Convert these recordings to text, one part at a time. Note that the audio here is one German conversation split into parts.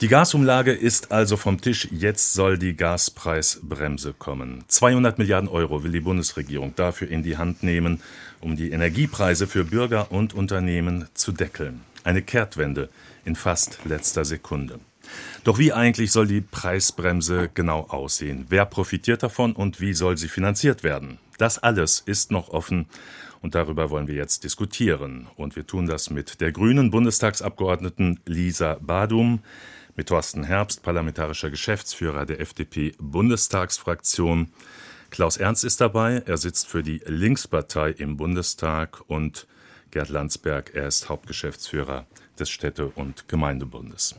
Die Gasumlage ist also vom Tisch. Jetzt soll die Gaspreisbremse kommen. 200 Milliarden Euro will die Bundesregierung dafür in die Hand nehmen, um die Energiepreise für Bürger und Unternehmen zu deckeln. Eine Kehrtwende in fast letzter Sekunde. Doch wie eigentlich soll die Preisbremse genau aussehen? Wer profitiert davon und wie soll sie finanziert werden? Das alles ist noch offen und darüber wollen wir jetzt diskutieren. Und wir tun das mit der grünen Bundestagsabgeordneten Lisa Badum, mit Thorsten Herbst, parlamentarischer Geschäftsführer der FDP-Bundestagsfraktion. Klaus Ernst ist dabei. Er sitzt für die Linkspartei im Bundestag und Gerd Landsberg, er ist Hauptgeschäftsführer des Städte- und Gemeindebundes.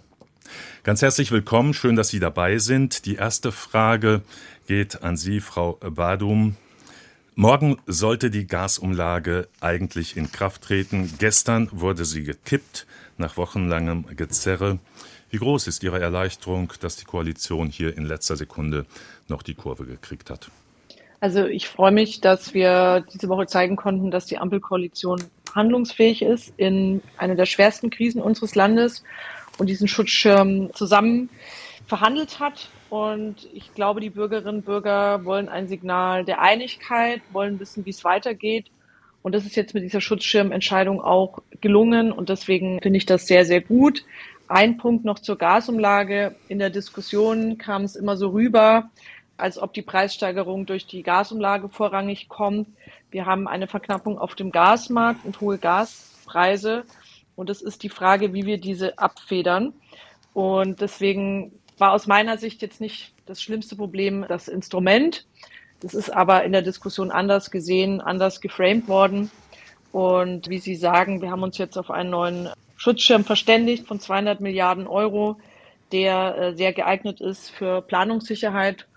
Ganz herzlich willkommen, schön, dass Sie dabei sind. Die erste Frage geht an Sie, Frau Badum. Morgen sollte die Gasumlage eigentlich in Kraft treten. Gestern wurde sie gekippt nach wochenlangem Gezerre. Wie groß ist Ihre Erleichterung, dass die Koalition hier in letzter Sekunde noch die Kurve gekriegt hat? Also ich freue mich, dass wir diese Woche zeigen konnten, dass die Ampelkoalition handlungsfähig ist in einer der schwersten Krisen unseres Landes und diesen Schutzschirm zusammen verhandelt hat. Und ich glaube, die Bürgerinnen und Bürger wollen ein Signal der Einigkeit, wollen wissen, wie es weitergeht. Und das ist jetzt mit dieser Schutzschirmentscheidung auch gelungen. Und deswegen finde ich das sehr, sehr gut. Ein Punkt noch zur Gasumlage. In der Diskussion kam es immer so rüber, als ob die Preissteigerung durch die Gasumlage vorrangig kommt. Wir haben eine Verknappung auf dem Gasmarkt und hohe Gaspreise. Und es ist die Frage, wie wir diese abfedern. Und deswegen war aus meiner Sicht jetzt nicht das schlimmste Problem das Instrument. Das ist aber in der Diskussion anders gesehen, anders geframed worden. Und wie Sie sagen, wir haben uns jetzt auf einen neuen Schutzschirm verständigt von 200 Milliarden Euro, der äh, sehr geeignet ist für Planungssicherheit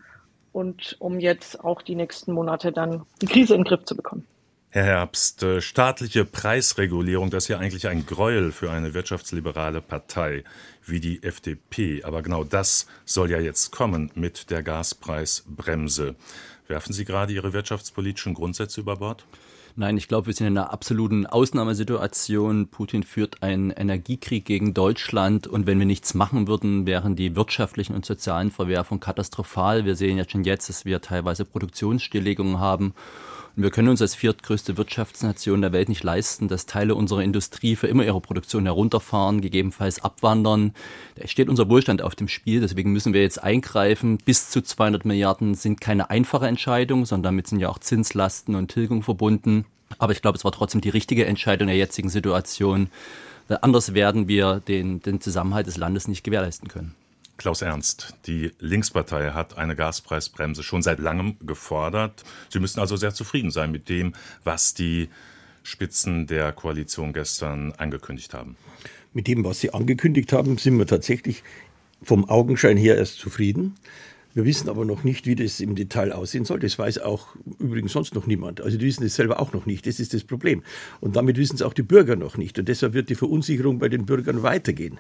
und um jetzt auch die nächsten Monate dann die Krise in den Griff zu bekommen. Herr Herbst, äh, staatliche Preisregulierung, das ist ja eigentlich ein Gräuel für eine wirtschaftsliberale Partei wie die FDP. Aber genau das soll ja jetzt kommen mit der Gaspreisbremse. Werfen Sie gerade Ihre wirtschaftspolitischen Grundsätze über Bord? Nein, ich glaube, wir sind in einer absoluten Ausnahmesituation. Putin führt einen Energiekrieg gegen Deutschland und wenn wir nichts machen würden, wären die wirtschaftlichen und sozialen Verwerfungen katastrophal. Wir sehen ja schon jetzt, dass wir teilweise Produktionsstilllegungen haben und wir können uns als viertgrößte Wirtschaftsnation der Welt nicht leisten, dass Teile unserer Industrie für immer ihre Produktion herunterfahren, gegebenenfalls abwandern. Da steht unser Wohlstand auf dem Spiel. Deswegen müssen wir jetzt eingreifen. Bis zu 200 Milliarden sind keine einfache Entscheidung, sondern damit sind ja auch Zinslasten und Tilgung verbunden. Aber ich glaube, es war trotzdem die richtige Entscheidung der jetzigen Situation. Anders werden wir den, den Zusammenhalt des Landes nicht gewährleisten können. Klaus Ernst, die Linkspartei hat eine Gaspreisbremse schon seit langem gefordert. Sie müssen also sehr zufrieden sein mit dem, was die Spitzen der Koalition gestern angekündigt haben. Mit dem, was sie angekündigt haben, sind wir tatsächlich vom Augenschein her erst zufrieden. Wir wissen aber noch nicht, wie das im Detail aussehen soll. Das weiß auch übrigens sonst noch niemand. Also die wissen es selber auch noch nicht. Das ist das Problem. Und damit wissen es auch die Bürger noch nicht. Und deshalb wird die Verunsicherung bei den Bürgern weitergehen.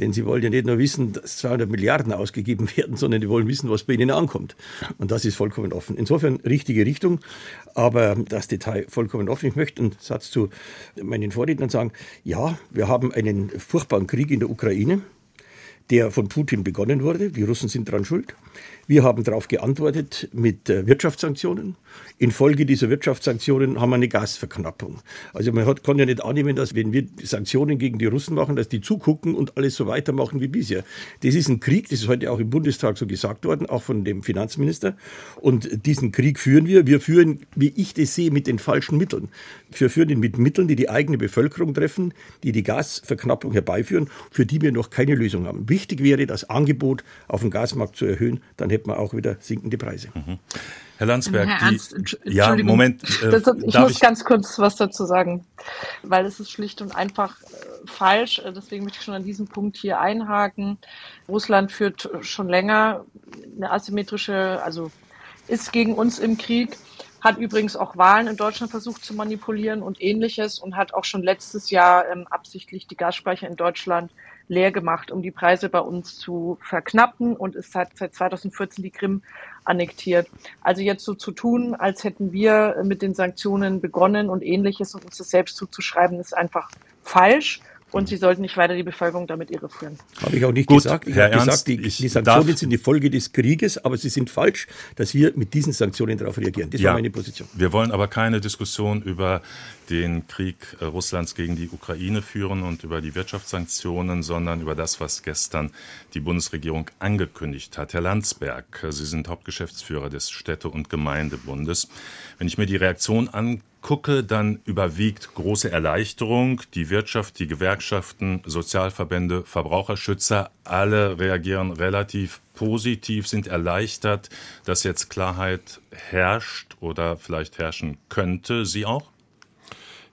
Denn sie wollen ja nicht nur wissen, dass 200 Milliarden ausgegeben werden, sondern die wollen wissen, was bei ihnen ankommt. Und das ist vollkommen offen. Insofern richtige Richtung, aber das Detail vollkommen offen. Ich möchte einen Satz zu meinen Vorrednern sagen. Ja, wir haben einen furchtbaren Krieg in der Ukraine der von Putin begonnen wurde. Die Russen sind daran schuld. Wir haben darauf geantwortet mit äh, Wirtschaftssanktionen. Infolge dieser Wirtschaftssanktionen haben wir eine Gasverknappung. Also man hat, kann ja nicht annehmen, dass wenn wir Sanktionen gegen die Russen machen, dass die zugucken und alles so weitermachen wie bisher. Das ist ein Krieg, das ist heute auch im Bundestag so gesagt worden, auch von dem Finanzminister. Und diesen Krieg führen wir. Wir führen, wie ich das sehe, mit den falschen Mitteln. Wir führen ihn mit Mitteln, die die eigene Bevölkerung treffen, die die Gasverknappung herbeiführen, für die wir noch keine Lösung haben. Wichtig wäre, das Angebot auf dem Gasmarkt zu erhöhen, dann hätten wir auch wieder sinkende Preise. Mhm. Herr Landsberg, Herr Ernst, die, ja, Moment. Äh, das, ich muss ich? ganz kurz was dazu sagen, weil es ist schlicht und einfach äh, falsch. Äh, deswegen möchte ich schon an diesem Punkt hier einhaken. Russland führt schon länger eine asymmetrische, also ist gegen uns im Krieg, hat übrigens auch Wahlen in Deutschland versucht zu manipulieren und ähnliches und hat auch schon letztes Jahr ähm, absichtlich die Gasspeicher in Deutschland leer gemacht, um die Preise bei uns zu verknappen und ist seit, seit 2014 die Krim annektiert. Also jetzt so zu tun, als hätten wir mit den Sanktionen begonnen und ähnliches und uns das selbst zuzuschreiben, ist einfach falsch. Und sie sollten nicht weiter die Bevölkerung damit irreführen. Habe ich auch nicht Gut, gesagt. Ich habe gesagt, die, die Sanktionen sind die Folge des Krieges, aber sie sind falsch, dass wir mit diesen Sanktionen darauf reagieren. Das ja, war meine Position. Wir wollen aber keine Diskussion über den Krieg äh, Russlands gegen die Ukraine führen und über die Wirtschaftssanktionen, sondern über das, was gestern die Bundesregierung angekündigt hat. Herr Landsberg, Sie sind Hauptgeschäftsführer des Städte- und Gemeindebundes. Wenn ich mir die Reaktion angucke, dann überwiegt große Erleichterung. Die Wirtschaft, die Gewerkschaften, Sozialverbände, Verbraucherschützer, alle reagieren relativ positiv, sind erleichtert, dass jetzt Klarheit herrscht oder vielleicht herrschen könnte. Sie auch?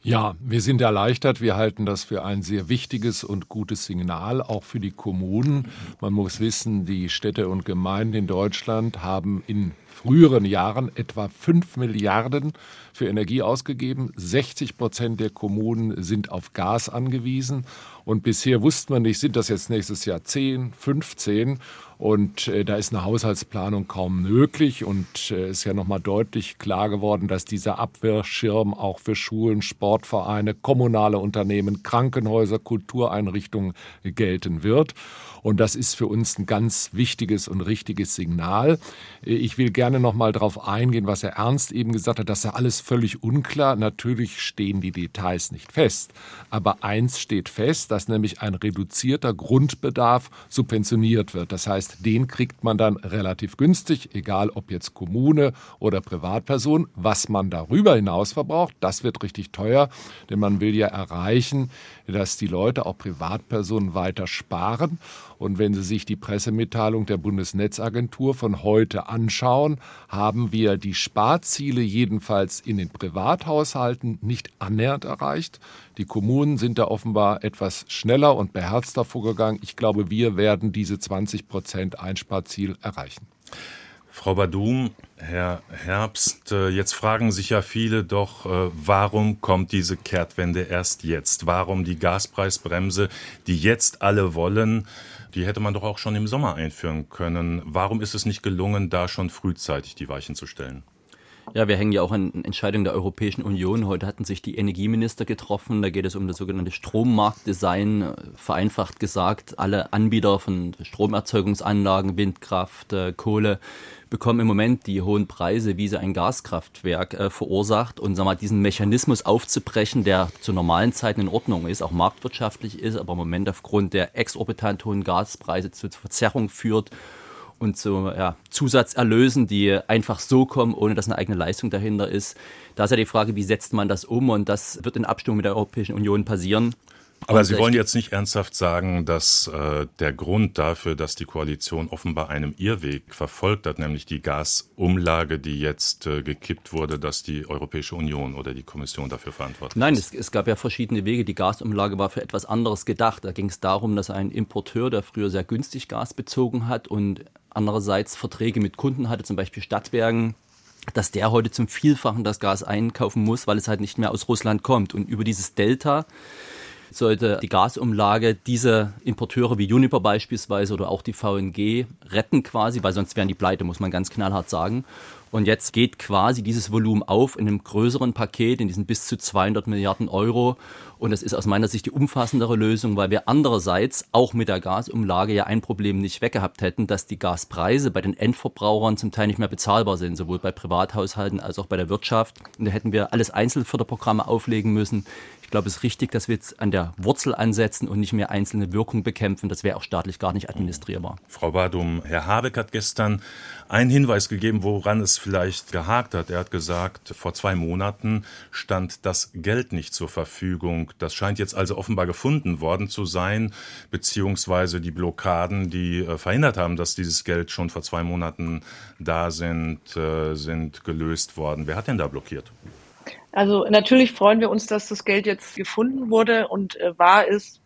Ja, wir sind erleichtert. Wir halten das für ein sehr wichtiges und gutes Signal, auch für die Kommunen. Man muss wissen, die Städte und Gemeinden in Deutschland haben in früheren Jahren etwa 5 Milliarden für Energie ausgegeben. 60 Prozent der Kommunen sind auf Gas angewiesen. Und bisher wusste man nicht, sind das jetzt nächstes Jahr 10, 15? Und äh, da ist eine Haushaltsplanung kaum möglich. Und äh, ist ja nochmal deutlich klar geworden, dass dieser Abwehrschirm auch für Schulen, Sportvereine, kommunale Unternehmen, Krankenhäuser, Kultureinrichtungen gelten wird. Und das ist für uns ein ganz wichtiges und richtiges Signal. Ich will gerne noch mal darauf eingehen, was Herr Ernst eben gesagt hat. Das ist ja alles völlig unklar. Natürlich stehen die Details nicht fest. Aber eins steht fest, dass nämlich ein reduzierter Grundbedarf subventioniert wird. Das heißt, den kriegt man dann relativ günstig, egal ob jetzt Kommune oder Privatperson. Was man darüber hinaus verbraucht, das wird richtig teuer, denn man will ja erreichen, dass die Leute, auch Privatpersonen, weiter sparen. Und wenn Sie sich die Pressemitteilung der Bundesnetzagentur von heute anschauen, haben wir die Sparziele jedenfalls in den Privathaushalten nicht annähernd erreicht. Die Kommunen sind da offenbar etwas schneller und beherzter vorgegangen. Ich glaube, wir werden diese 20 Prozent Einsparziel erreichen. Frau Badum, Herr Herbst, äh, jetzt fragen sich ja viele doch, äh, warum kommt diese Kehrtwende erst jetzt? Warum die Gaspreisbremse, die jetzt alle wollen? Die hätte man doch auch schon im Sommer einführen können. Warum ist es nicht gelungen, da schon frühzeitig die Weichen zu stellen? Ja, wir hängen ja auch an Entscheidungen der Europäischen Union. Heute hatten sich die Energieminister getroffen. Da geht es um das sogenannte Strommarktdesign. Vereinfacht gesagt, alle Anbieter von Stromerzeugungsanlagen, Windkraft, äh, Kohle bekommen im Moment die hohen Preise, wie sie ein Gaskraftwerk äh, verursacht. Und sag mal, diesen Mechanismus aufzubrechen, der zu normalen Zeiten in Ordnung ist, auch marktwirtschaftlich ist, aber im Moment aufgrund der exorbitant hohen Gaspreise zu Verzerrung führt und zu ja, Zusatzerlösen, die einfach so kommen, ohne dass eine eigene Leistung dahinter ist. Da ist ja die Frage, wie setzt man das um? Und das wird in Abstimmung mit der Europäischen Union passieren. Aber Sie wollen jetzt nicht ernsthaft sagen, dass äh, der Grund dafür, dass die Koalition offenbar einem Irrweg verfolgt hat, nämlich die Gasumlage, die jetzt äh, gekippt wurde, dass die Europäische Union oder die Kommission dafür verantwortlich Nein, ist? Nein, es, es, gab ja verschiedene Wege. Die Gasumlage war für etwas anderes gedacht. Da ging es darum, dass ein Importeur, der früher sehr günstig Gas bezogen hat und andererseits Verträge mit Kunden hatte, zum Beispiel Stadtwerken, dass der heute zum Vielfachen das Gas einkaufen muss, weil es halt nicht mehr aus Russland kommt. Und über dieses Delta sollte die Gasumlage diese Importeure wie Uniper beispielsweise oder auch die VNG retten quasi, weil sonst wären die pleite, muss man ganz knallhart sagen. Und jetzt geht quasi dieses Volumen auf in einem größeren Paket, in diesen bis zu 200 Milliarden Euro. Und das ist aus meiner Sicht die umfassendere Lösung, weil wir andererseits auch mit der Gasumlage ja ein Problem nicht weggehabt hätten, dass die Gaspreise bei den Endverbrauchern zum Teil nicht mehr bezahlbar sind, sowohl bei Privathaushalten als auch bei der Wirtschaft. Und da hätten wir alles Einzelförderprogramme auflegen müssen. Ich glaube, es ist richtig, dass wir jetzt an der Wurzel ansetzen und nicht mehr einzelne Wirkungen bekämpfen. Das wäre auch staatlich gar nicht administrierbar. Frau Badum, Herr Habeck hat gestern einen Hinweis gegeben, woran es vielleicht gehakt hat. Er hat gesagt, vor zwei Monaten stand das Geld nicht zur Verfügung. Das scheint jetzt also offenbar gefunden worden zu sein, beziehungsweise die Blockaden, die äh, verhindert haben, dass dieses Geld schon vor zwei Monaten da sind, äh, sind gelöst worden. Wer hat denn da blockiert? Also natürlich freuen wir uns, dass das Geld jetzt gefunden wurde und äh, wahr ist.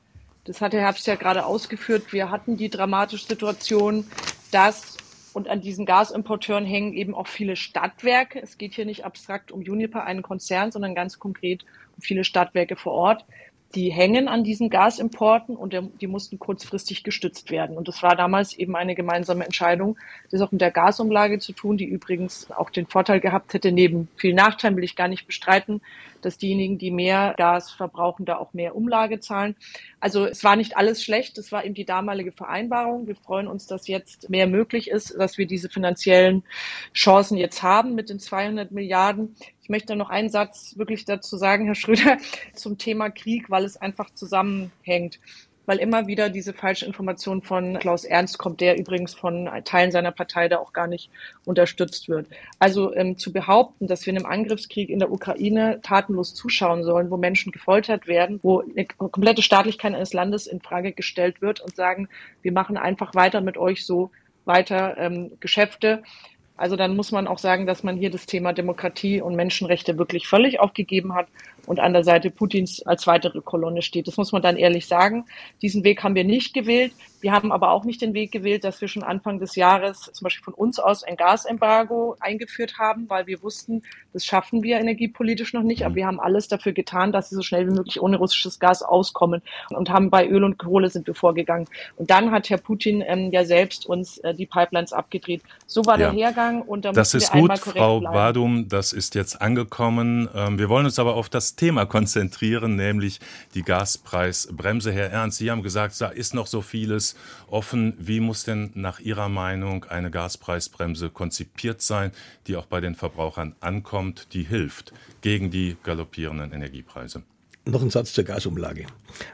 Das hat der Herbst ja gerade ausgeführt. Wir hatten die dramatische Situation, dass und an diesen Gasimporteuren hängen eben auch viele Stadtwerke. Es geht hier nicht abstrakt um Uniper, einen Konzern, sondern ganz konkret um viele Stadtwerke vor Ort. Die hängen an diesen Gasimporten und die mussten kurzfristig gestützt werden. Und das war damals eben eine gemeinsame Entscheidung, das auch mit der Gasumlage zu tun, die übrigens auch den Vorteil gehabt hätte, neben vielen Nachteilen will ich gar nicht bestreiten, dass diejenigen, die mehr Gas verbrauchen, da auch mehr Umlage zahlen. Also es war nicht alles schlecht, es war eben die damalige Vereinbarung. Wir freuen uns, dass jetzt mehr möglich ist, dass wir diese finanziellen Chancen jetzt haben mit den 200 Milliarden. Ich möchte noch einen Satz wirklich dazu sagen, Herr Schröder, zum Thema Krieg, weil es einfach zusammenhängt weil immer wieder diese falsche Information von Klaus Ernst kommt, der übrigens von Teilen seiner Partei da auch gar nicht unterstützt wird. Also ähm, zu behaupten, dass wir in einem Angriffskrieg in der Ukraine tatenlos zuschauen sollen, wo Menschen gefoltert werden, wo eine komplette Staatlichkeit eines Landes in Frage gestellt wird und sagen, wir machen einfach weiter mit euch so weiter ähm, Geschäfte, also dann muss man auch sagen, dass man hier das Thema Demokratie und Menschenrechte wirklich völlig aufgegeben hat und an der Seite Putins als weitere Kolonne steht. Das muss man dann ehrlich sagen. Diesen Weg haben wir nicht gewählt. Wir haben aber auch nicht den Weg gewählt, dass wir schon Anfang des Jahres zum Beispiel von uns aus ein Gasembargo eingeführt haben, weil wir wussten, das schaffen wir energiepolitisch noch nicht. Aber wir haben alles dafür getan, dass sie so schnell wie möglich ohne russisches Gas auskommen und haben bei Öl und Kohle sind wir vorgegangen. Und dann hat Herr Putin ähm, ja selbst uns äh, die Pipelines abgedreht. So war ja. der Hergang und da Das ist gut, Frau bleiben. Badum, das ist jetzt angekommen. Ähm, wir wollen uns aber auf das Thema konzentrieren, nämlich die Gaspreisbremse. Herr Ernst, Sie haben gesagt, da ist noch so vieles offen. Wie muss denn nach Ihrer Meinung eine Gaspreisbremse konzipiert sein, die auch bei den Verbrauchern ankommt, die hilft gegen die galoppierenden Energiepreise? Noch ein Satz zur Gasumlage,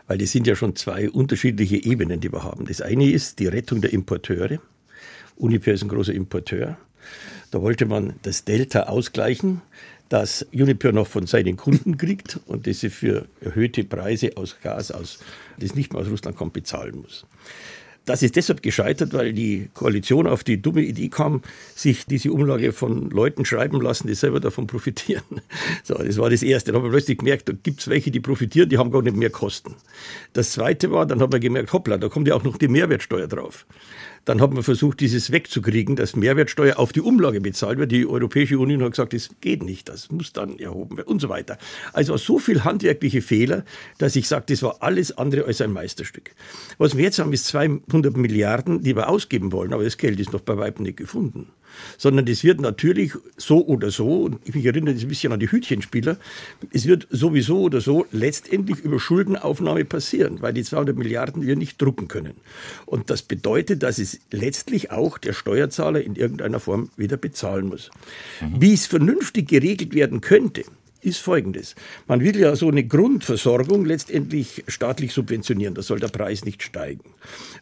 weil das sind ja schon zwei unterschiedliche Ebenen, die wir haben. Das eine ist die Rettung der Importeure. Uniper ist ein großer Importeur. Da wollte man das Delta ausgleichen, das Uniper noch von seinen Kunden kriegt und das sie für erhöhte Preise aus Gas, aus, das nicht mehr aus Russland kommt, bezahlen muss. Das ist deshalb gescheitert, weil die Koalition auf die dumme Idee kam, sich diese Umlage von Leuten schreiben lassen, die selber davon profitieren. So, das war das Erste. Dann haben wir plötzlich gemerkt, da gibt es welche, die profitieren, die haben gar nicht mehr Kosten. Das Zweite war, dann haben wir gemerkt, hoppla, da kommt ja auch noch die Mehrwertsteuer drauf. Dann hat man versucht, dieses wegzukriegen, dass Mehrwertsteuer auf die Umlage bezahlt wird. Die Europäische Union hat gesagt, das geht nicht, das muss dann erhoben werden und so weiter. Also so viel handwerkliche Fehler, dass ich sage, das war alles andere als ein Meisterstück. Was wir jetzt haben, ist 200 Milliarden, die wir ausgeben wollen, aber das Geld ist noch bei weitem nicht gefunden sondern es wird natürlich so oder so, und ich mich erinnere ein bisschen an die Hütchenspieler, es wird sowieso oder so letztendlich über Schuldenaufnahme passieren, weil die 200 Milliarden wir nicht drucken können. Und das bedeutet, dass es letztlich auch der Steuerzahler in irgendeiner Form wieder bezahlen muss. Mhm. Wie es vernünftig geregelt werden könnte, ist folgendes. Man will ja so eine Grundversorgung letztendlich staatlich subventionieren. Da soll der Preis nicht steigen.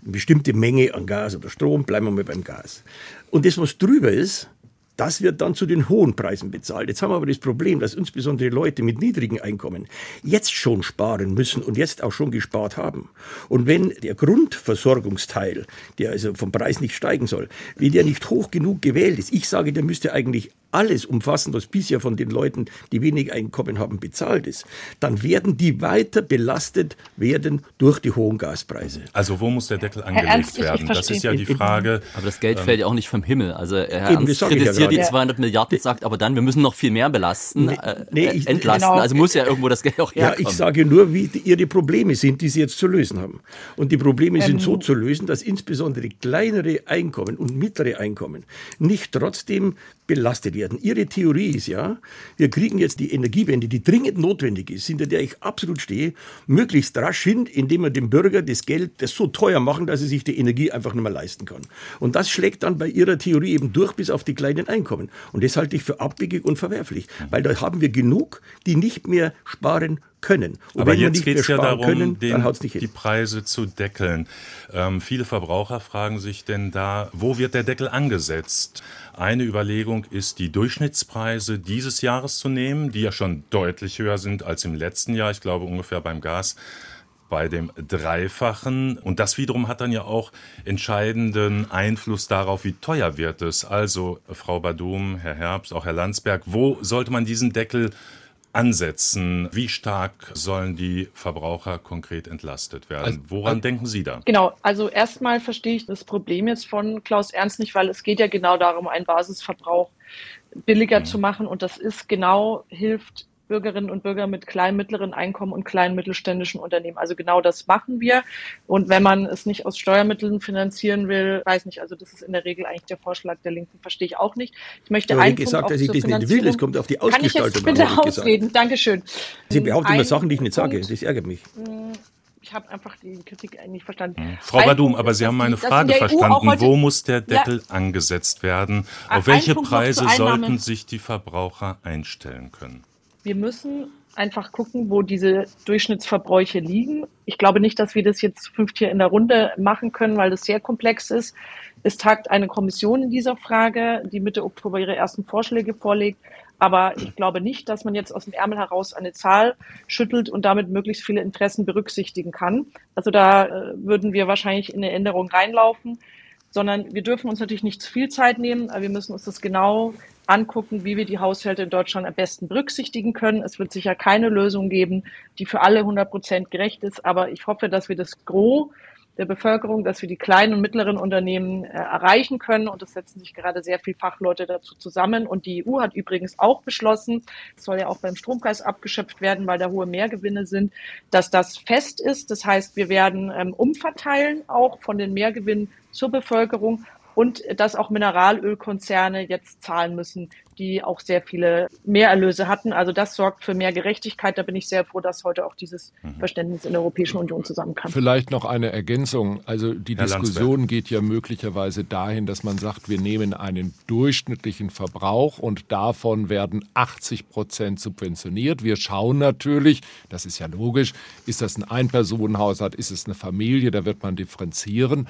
Eine bestimmte Menge an Gas oder Strom, bleiben wir mal beim Gas. Und das, was drüber ist, das wird dann zu den hohen Preisen bezahlt. Jetzt haben wir aber das Problem, dass insbesondere Leute mit niedrigen Einkommen jetzt schon sparen müssen und jetzt auch schon gespart haben. Und wenn der Grundversorgungsteil, der also vom Preis nicht steigen soll, wenn der nicht hoch genug gewählt ist, ich sage, der müsste eigentlich alles umfassen, was bisher von den Leuten, die wenig Einkommen haben, bezahlt ist, dann werden die weiter belastet werden durch die hohen Gaspreise. Also wo muss der Deckel angelegt Ernst, werden? Das ist ja die Frage. Aber das Geld ähm, fällt ja auch nicht vom Himmel. Also Herr eben, Ernst kritisiert ja die 200 Milliarden, sagt aber dann, wir müssen noch viel mehr belasten, nee, äh, nee, ich, entlasten. Genau. Also muss ja irgendwo das Geld auch herkommen. Ja, ich sage nur, wie die, ihre Probleme sind, die sie jetzt zu lösen haben. Und die Probleme ähm, sind so zu lösen, dass insbesondere kleinere Einkommen und mittlere Einkommen nicht trotzdem belastet werden. Ihre Theorie ist ja, wir kriegen jetzt die Energiewende, die dringend notwendig ist, hinter der ich absolut stehe, möglichst rasch hin, indem wir dem Bürger das Geld das so teuer machen, dass er sich die Energie einfach nicht mehr leisten kann. Und das schlägt dann bei Ihrer Theorie eben durch bis auf die kleinen Einkommen. Und das halte ich für abwegig und verwerflich, weil da haben wir genug, die nicht mehr sparen können. Und Aber jetzt geht es ja darum, können, den, die Preise zu deckeln. Ähm, viele Verbraucher fragen sich denn da, wo wird der Deckel angesetzt? Eine Überlegung ist, die Durchschnittspreise dieses Jahres zu nehmen, die ja schon deutlich höher sind als im letzten Jahr. Ich glaube ungefähr beim Gas bei dem Dreifachen. Und das wiederum hat dann ja auch entscheidenden Einfluss darauf, wie teuer wird es. Also, Frau Badum, Herr Herbst, auch Herr Landsberg, wo sollte man diesen Deckel ansetzen? Wie stark sollen die Verbraucher konkret entlastet werden? Also, Woran also, denken Sie da? Genau, also erstmal verstehe ich das Problem jetzt von Klaus Ernst nicht, weil es geht ja genau darum, einen Basisverbrauch billiger mhm. zu machen und das ist genau, hilft Bürgerinnen und Bürger mit kleinen, mittleren Einkommen und kleinen mittelständischen Unternehmen. Also genau das machen wir. Und wenn man es nicht aus Steuermitteln finanzieren will, weiß nicht, also das ist in der Regel eigentlich der Vorschlag der Linken, verstehe ich auch nicht. Ich möchte ja, einen gesagt, dass ich das nicht will, es kommt auf die Ausgestaltung Kann ich jetzt bitte ausreden? Dankeschön. Sie behaupten immer Sachen, die ich nicht sage, das ärgert mich. Hm, ich habe einfach die Kritik nicht verstanden. Hm. Frau Badum, aber Sie haben meine Frage e verstanden. Wo muss der Deckel ja, angesetzt werden? Auf welche Preise sollten sich die Verbraucher einstellen können? Wir müssen einfach gucken, wo diese Durchschnittsverbräuche liegen. Ich glaube nicht, dass wir das jetzt fünft hier in der Runde machen können, weil das sehr komplex ist. Es tagt eine Kommission in dieser Frage, die Mitte Oktober ihre ersten Vorschläge vorlegt. Aber ich glaube nicht, dass man jetzt aus dem Ärmel heraus eine Zahl schüttelt und damit möglichst viele Interessen berücksichtigen kann. Also da äh, würden wir wahrscheinlich in eine Änderung reinlaufen, sondern wir dürfen uns natürlich nicht zu viel Zeit nehmen, aber wir müssen uns das genau angucken, wie wir die Haushalte in Deutschland am besten berücksichtigen können. Es wird sicher keine Lösung geben, die für alle 100 Prozent gerecht ist, aber ich hoffe, dass wir das Gros der Bevölkerung, dass wir die kleinen und mittleren Unternehmen äh, erreichen können. Und es setzen sich gerade sehr viele Fachleute dazu zusammen. Und die EU hat übrigens auch beschlossen, es soll ja auch beim Strompreis abgeschöpft werden, weil da hohe Mehrgewinne sind, dass das fest ist. Das heißt, wir werden ähm, umverteilen auch von den Mehrgewinnen zur Bevölkerung und dass auch Mineralölkonzerne jetzt zahlen müssen, die auch sehr viele Mehrerlöse hatten. Also das sorgt für mehr Gerechtigkeit. Da bin ich sehr froh, dass heute auch dieses mhm. Verständnis in der Europäischen Union zusammenkam. Vielleicht noch eine Ergänzung. Also die Herr Diskussion Landsberg. geht ja möglicherweise dahin, dass man sagt, wir nehmen einen durchschnittlichen Verbrauch und davon werden 80 Prozent subventioniert. Wir schauen natürlich, das ist ja logisch, ist das ein Einpersonenhaushalt, ist es eine Familie, da wird man differenzieren.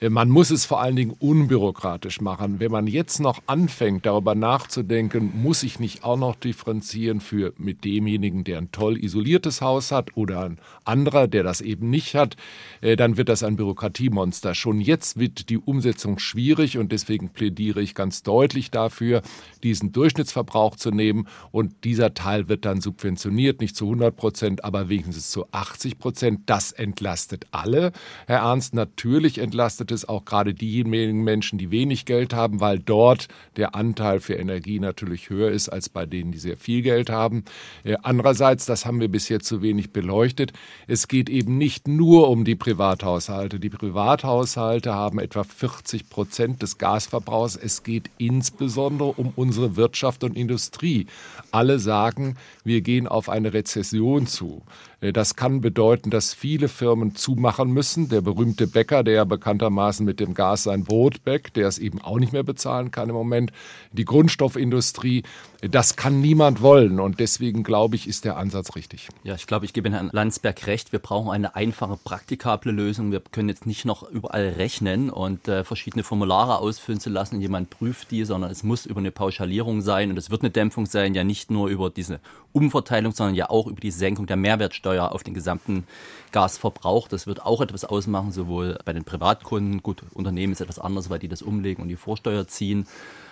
Äh, man muss es vor allen Dingen unbürokratisch machen. Wenn man jetzt noch anfängt, darüber nachzudenken, denken, muss ich nicht auch noch differenzieren für mit demjenigen, der ein toll isoliertes Haus hat oder ein anderer, der das eben nicht hat, äh, dann wird das ein Bürokratiemonster. Schon jetzt wird die Umsetzung schwierig und deswegen plädiere ich ganz deutlich dafür, diesen Durchschnittsverbrauch zu nehmen und dieser Teil wird dann subventioniert, nicht zu 100 Prozent, aber wenigstens zu 80 Prozent. Das entlastet alle. Herr Ernst, natürlich entlastet es auch gerade diejenigen Menschen, die wenig Geld haben, weil dort der Anteil für Energie natürlich höher ist als bei denen, die sehr viel Geld haben. Äh, andererseits, das haben wir bisher zu wenig beleuchtet, es geht eben nicht nur um die Privathaushalte. Die Privathaushalte haben etwa 40 Prozent des Gasverbrauchs. Es geht insbesondere um unsere Wirtschaft und Industrie. Alle sagen, wir gehen auf eine Rezession zu. Äh, das kann bedeuten, dass viele Firmen zumachen müssen. Der berühmte Bäcker, der ja bekanntermaßen mit dem Gas sein Brot bäckt, der es eben auch nicht mehr bezahlen kann im Moment. Die Grundstoffindustrie, das kann niemand wollen. Und deswegen glaube ich, ist der Ansatz richtig. Ja, ich glaube, ich gebe Herrn Landsberg recht. Wir brauchen eine einfache, praktikable Lösung. Wir können jetzt nicht noch überall rechnen und äh, verschiedene Formulare ausfüllen zu lassen und jemand prüft die, sondern es muss über eine Pauschalierung sein und es wird eine Dämpfung sein, ja nicht nur über diese Umverteilung, sondern ja auch über die Senkung der Mehrwertsteuer auf den gesamten Gasverbrauch. Das wird auch etwas ausmachen, sowohl bei den Privatkunden. Gut, Unternehmen ist etwas anders, weil die das umlegen und die Vorsteuer ziehen.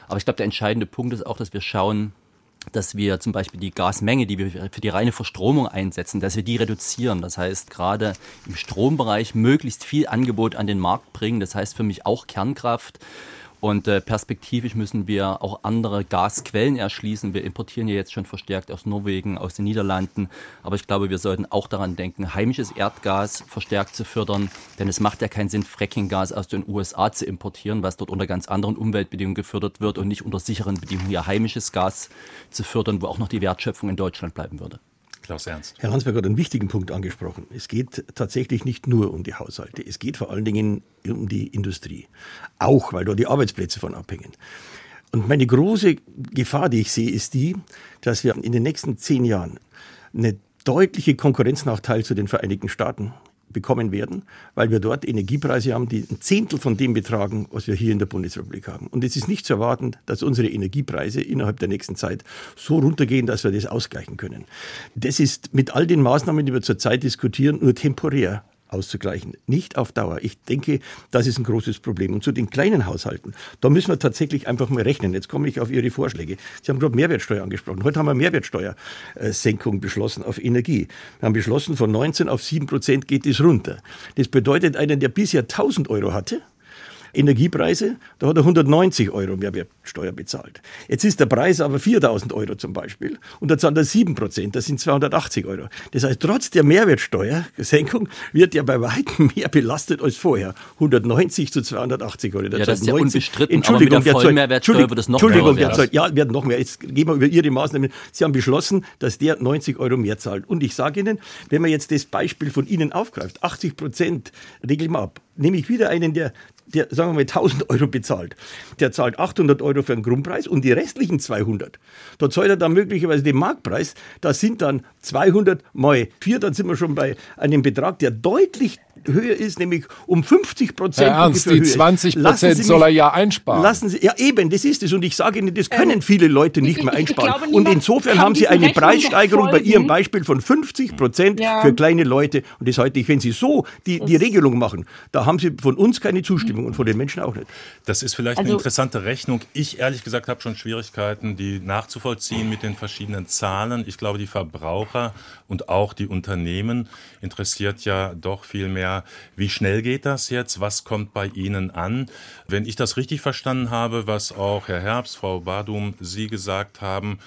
Aber ich glaube, der entscheidende Punkt ist auch, dass wir schauen, dass wir zum Beispiel die Gasmenge, die wir für die reine Verstromung einsetzen, dass wir die reduzieren. Das heißt, gerade im Strombereich möglichst viel Angebot an den Markt bringen. Das heißt für mich auch Kernkraft. Und äh, perspektivisch müssen wir auch andere Gasquellen erschließen. Wir importieren ja jetzt schon verstärkt aus Norwegen, aus den Niederlanden. Aber ich glaube, wir sollten auch daran denken, heimisches Erdgas verstärkt zu fördern. Denn es macht ja keinen Sinn, Frackinggas aus den USA zu importieren, was dort unter ganz anderen Umweltbedingungen gefördert wird und nicht unter sicheren Bedingungen hier heimisches Gas zu fördern, wo auch noch die Wertschöpfung in Deutschland bleiben würde. Klaus Ernst. Herr Landsberg hat einen wichtigen Punkt angesprochen. Es geht tatsächlich nicht nur um die Haushalte. Es geht vor allen Dingen um die Industrie. Auch, weil da die Arbeitsplätze von abhängen. Und meine große Gefahr, die ich sehe, ist die, dass wir in den nächsten zehn Jahren eine deutliche Konkurrenznachteil zu den Vereinigten Staaten bekommen werden, weil wir dort Energiepreise haben, die ein Zehntel von dem betragen, was wir hier in der Bundesrepublik haben. Und es ist nicht zu erwarten, dass unsere Energiepreise innerhalb der nächsten Zeit so runtergehen, dass wir das ausgleichen können. Das ist mit all den Maßnahmen, die wir zurzeit diskutieren, nur temporär auszugleichen. Nicht auf Dauer. Ich denke, das ist ein großes Problem. Und zu den kleinen Haushalten, da müssen wir tatsächlich einfach mal rechnen. Jetzt komme ich auf Ihre Vorschläge. Sie haben gerade Mehrwertsteuer angesprochen. Heute haben wir Mehrwertsteuersenkung beschlossen auf Energie. Wir haben beschlossen, von 19 auf 7 Prozent geht es runter. Das bedeutet, einen, der bisher 1000 Euro hatte, Energiepreise, da hat er 190 Euro Mehrwertsteuer bezahlt. Jetzt ist der Preis aber 4000 Euro zum Beispiel und da zahlt er 7 Prozent, das sind 280 Euro. Das heißt, trotz der Mehrwertsteuersenkung wird er bei weitem mehr belastet als vorher. 190 zu 280 Euro. Das ja, das ist ja 90, unbestritten, Entschuldigung, aber mit der Vollmehrwertsteuer wird es noch Entschuldigung, mehr. Zahlt, ja, wird noch mehr. Jetzt gehen wir über Ihre Maßnahmen. Sie haben beschlossen, dass der 90 Euro mehr zahlt. Und ich sage Ihnen, wenn man jetzt das Beispiel von Ihnen aufgreift, 80 Prozent regeln wir ab. Nehme ich wieder einen, der der, sagen wir mal, 1000 Euro bezahlt. Der zahlt 800 Euro für den Grundpreis und die restlichen 200, da zahlt er dann möglicherweise den Marktpreis. Das sind dann 200 mal 4, dann sind wir schon bei einem Betrag, der deutlich höher ist, nämlich um 50 Prozent. Herr Ernst, die 20 Prozent soll er ja einsparen. Lassen Sie, ja eben, das ist es. Und ich sage Ihnen, das können ähm, viele Leute nicht mehr einsparen. Glaube, und insofern haben Sie eine Preissteigerung bei Ihrem Beispiel von 50 Prozent ja. für kleine Leute. Und das halte ich, wenn Sie so die, die Regelung machen, da haben Sie von uns keine Zustimmung und von den Menschen auch nicht. Das ist vielleicht also, eine interessante Rechnung. Ich ehrlich gesagt habe schon Schwierigkeiten, die nachzuvollziehen mit den verschiedenen Zahlen. Ich glaube, die Verbraucher und auch die Unternehmen interessiert ja doch viel mehr, wie schnell geht das jetzt? Was kommt bei Ihnen an? Wenn ich das richtig verstanden habe, was auch Herr Herbst, Frau Badum, Sie gesagt haben,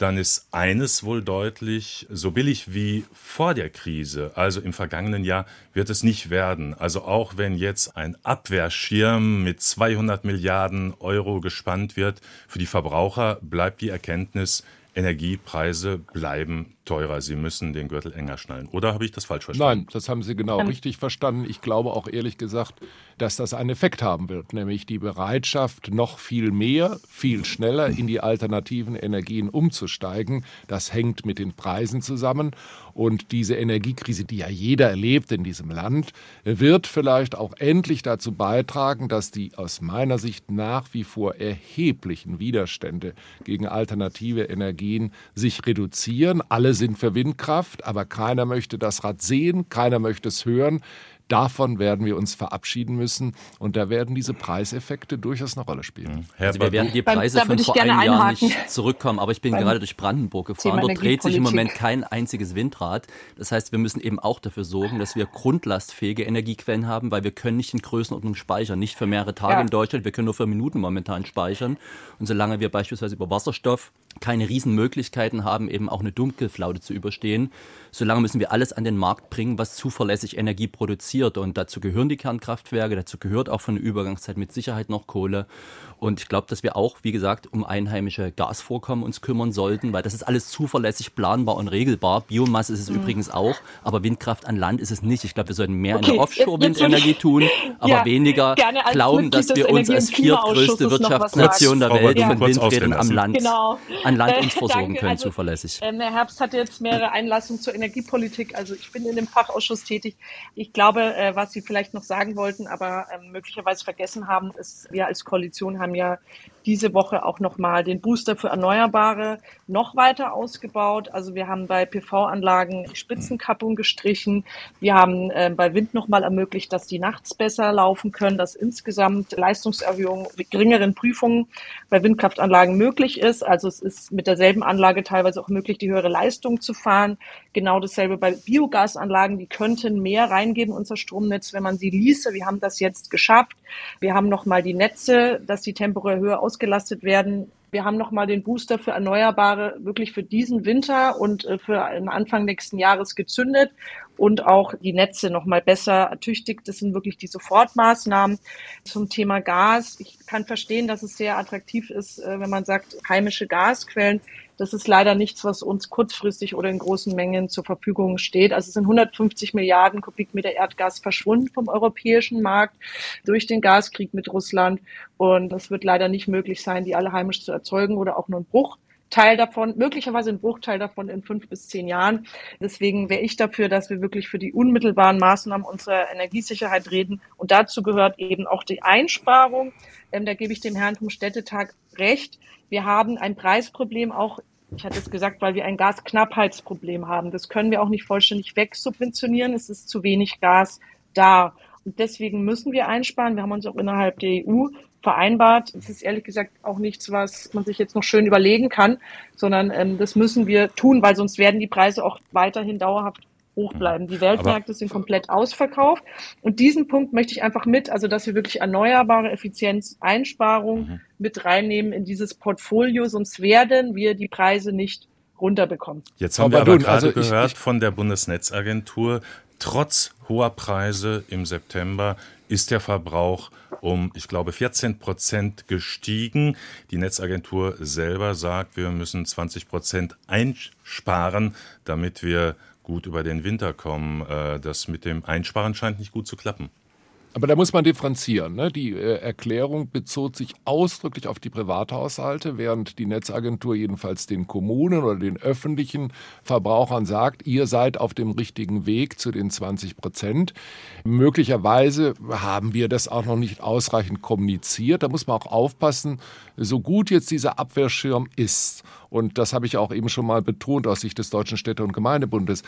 dann ist eines wohl deutlich, so billig wie vor der Krise, also im vergangenen Jahr, wird es nicht werden. Also auch wenn jetzt ein Abwehrschirm mit 200 Milliarden Euro gespannt wird, für die Verbraucher bleibt die Erkenntnis, Energiepreise bleiben teurer. Sie müssen den Gürtel enger schnallen. Oder habe ich das falsch verstanden? Nein, das haben Sie genau richtig verstanden. Ich glaube auch ehrlich gesagt, dass das einen Effekt haben wird, nämlich die Bereitschaft, noch viel mehr, viel schneller in die alternativen Energien umzusteigen. Das hängt mit den Preisen zusammen. Und diese Energiekrise, die ja jeder erlebt in diesem Land, wird vielleicht auch endlich dazu beitragen, dass die aus meiner Sicht nach wie vor erheblichen Widerstände gegen alternative Energien sich reduzieren. Alle sind für Windkraft, aber keiner möchte das Rad sehen, keiner möchte es hören. Davon werden wir uns verabschieden müssen und da werden diese Preiseffekte durchaus eine Rolle spielen. Also wir werden die Preise von vor einem Jahr nicht zurückkommen, aber ich bin Beim gerade durch Brandenburg gefahren. Dort dreht sich im Moment kein einziges Windrad. Das heißt, wir müssen eben auch dafür sorgen, dass wir grundlastfähige Energiequellen haben, weil wir können nicht in Größenordnung speichern, nicht für mehrere Tage ja. in Deutschland, wir können nur für Minuten momentan speichern. Und solange wir beispielsweise über Wasserstoff keine Riesenmöglichkeiten haben, eben auch eine Dunkelflaute zu überstehen, solange müssen wir alles an den Markt bringen, was zuverlässig Energie produziert. Und dazu gehören die Kernkraftwerke, dazu gehört auch von der Übergangszeit mit Sicherheit noch Kohle. Und ich glaube, dass wir auch, wie gesagt, um einheimische Gasvorkommen uns kümmern sollten, weil das ist alles zuverlässig, planbar und regelbar. Biomasse ist es mhm. übrigens auch, aber Windkraft an Land ist es nicht. Ich glaube, wir sollten mehr okay, in der Offshore-Windenergie tun, aber ja, weniger glauben, dass wir uns als viertgrößte Wirtschaftsnation der Welt von Windrädern am Land, genau. an Land uns versorgen können, also, zuverlässig. Ähm, Herr Herbst hatte jetzt mehrere Einlassungen zur Energiepolitik. Also ich bin in dem Fachausschuss tätig. Ich glaube, äh, was Sie vielleicht noch sagen wollten, aber ähm, möglicherweise vergessen haben, ist, wir als Koalition haben ja diese Woche auch nochmal den Booster für Erneuerbare noch weiter ausgebaut. Also wir haben bei PV-Anlagen Spitzenkappung gestrichen. Wir haben äh, bei Wind nochmal ermöglicht, dass die nachts besser laufen können, dass insgesamt Leistungserhöhung mit geringeren Prüfungen bei Windkraftanlagen möglich ist. Also es ist mit derselben Anlage teilweise auch möglich, die höhere Leistung zu fahren. Genau dasselbe bei Biogasanlagen. Die könnten mehr reingeben, unser Stromnetz, wenn man sie ließe. Wir haben das jetzt geschafft. Wir haben nochmal die Netze, dass die temporär höher ausgelastet werden. Wir haben nochmal den Booster für Erneuerbare wirklich für diesen Winter und äh, für den Anfang nächsten Jahres gezündet und auch die Netze nochmal besser ertüchtigt. Das sind wirklich die Sofortmaßnahmen zum Thema Gas. Ich kann verstehen, dass es sehr attraktiv ist, äh, wenn man sagt, heimische Gasquellen. Das ist leider nichts, was uns kurzfristig oder in großen Mengen zur Verfügung steht. Also es sind 150 Milliarden Kubikmeter Erdgas verschwunden vom europäischen Markt durch den Gaskrieg mit Russland. Und es wird leider nicht möglich sein, die alle heimisch zu erzeugen oder auch nur ein Bruchteil davon, möglicherweise ein Bruchteil davon in fünf bis zehn Jahren. Deswegen wäre ich dafür, dass wir wirklich für die unmittelbaren Maßnahmen unserer Energiesicherheit reden. Und dazu gehört eben auch die Einsparung. Ähm, da gebe ich dem Herrn vom Städtetag recht. Wir haben ein Preisproblem auch ich hatte es gesagt, weil wir ein Gasknappheitsproblem haben. Das können wir auch nicht vollständig wegsubventionieren. Es ist zu wenig Gas da. Und deswegen müssen wir einsparen. Wir haben uns auch innerhalb der EU vereinbart. Das ist ehrlich gesagt auch nichts, was man sich jetzt noch schön überlegen kann, sondern ähm, das müssen wir tun, weil sonst werden die Preise auch weiterhin dauerhaft hoch bleiben. Die Weltmärkte Aber sind komplett ausverkauft. Und diesen Punkt möchte ich einfach mit, also dass wir wirklich erneuerbare Effizienzeinsparungen mhm. mit reinnehmen in dieses Portfolio, sonst werden wir die Preise nicht runterbekommen. Jetzt haben aber wir aber gerade also gehört ich, ich, von der Bundesnetzagentur, trotz hoher Preise im September ist der Verbrauch um, ich glaube, 14 Prozent gestiegen. Die Netzagentur selber sagt, wir müssen 20 Prozent einsparen, damit wir gut über den Winter kommen. Äh, das mit dem Einsparen scheint nicht gut zu klappen. Aber da muss man differenzieren. Ne? Die äh, Erklärung bezog sich ausdrücklich auf die Privathaushalte, während die Netzagentur jedenfalls den Kommunen oder den öffentlichen Verbrauchern sagt, ihr seid auf dem richtigen Weg zu den 20 Prozent. Möglicherweise haben wir das auch noch nicht ausreichend kommuniziert. Da muss man auch aufpassen, so gut jetzt dieser Abwehrschirm ist und das habe ich auch eben schon mal betont aus Sicht des Deutschen Städte- und Gemeindebundes.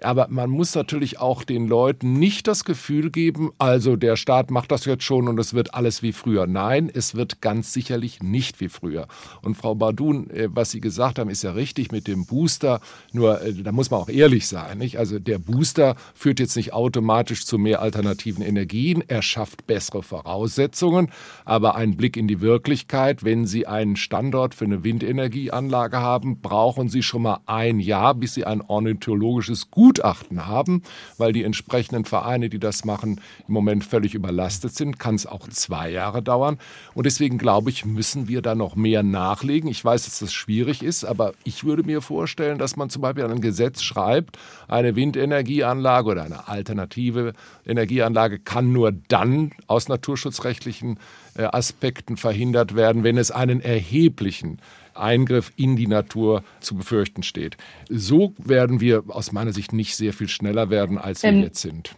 Aber man muss natürlich auch den Leuten nicht das Gefühl geben, also der Staat macht das jetzt schon und es wird alles wie früher. Nein, es wird ganz sicherlich nicht wie früher. Und Frau Badun, äh, was Sie gesagt haben, ist ja richtig mit dem Booster. Nur, äh, da muss man auch ehrlich sein. Nicht? Also der Booster führt jetzt nicht automatisch zu mehr alternativen Energien. Er schafft bessere Voraussetzungen. Aber ein Blick in die Wirklichkeit, wenn Sie einen Standort für eine Windenergieanlage Anlage haben, brauchen Sie schon mal ein Jahr, bis Sie ein ornithologisches Gutachten haben, weil die entsprechenden Vereine, die das machen, im Moment völlig überlastet sind. Kann es auch zwei Jahre dauern. Und deswegen glaube ich, müssen wir da noch mehr nachlegen. Ich weiß, dass das schwierig ist, aber ich würde mir vorstellen, dass man zum Beispiel ein Gesetz schreibt, eine Windenergieanlage oder eine alternative Energieanlage kann nur dann aus naturschutzrechtlichen äh, Aspekten verhindert werden, wenn es einen erheblichen Eingriff in die Natur zu befürchten steht. So werden wir aus meiner Sicht nicht sehr viel schneller werden, als wir ähm, jetzt sind.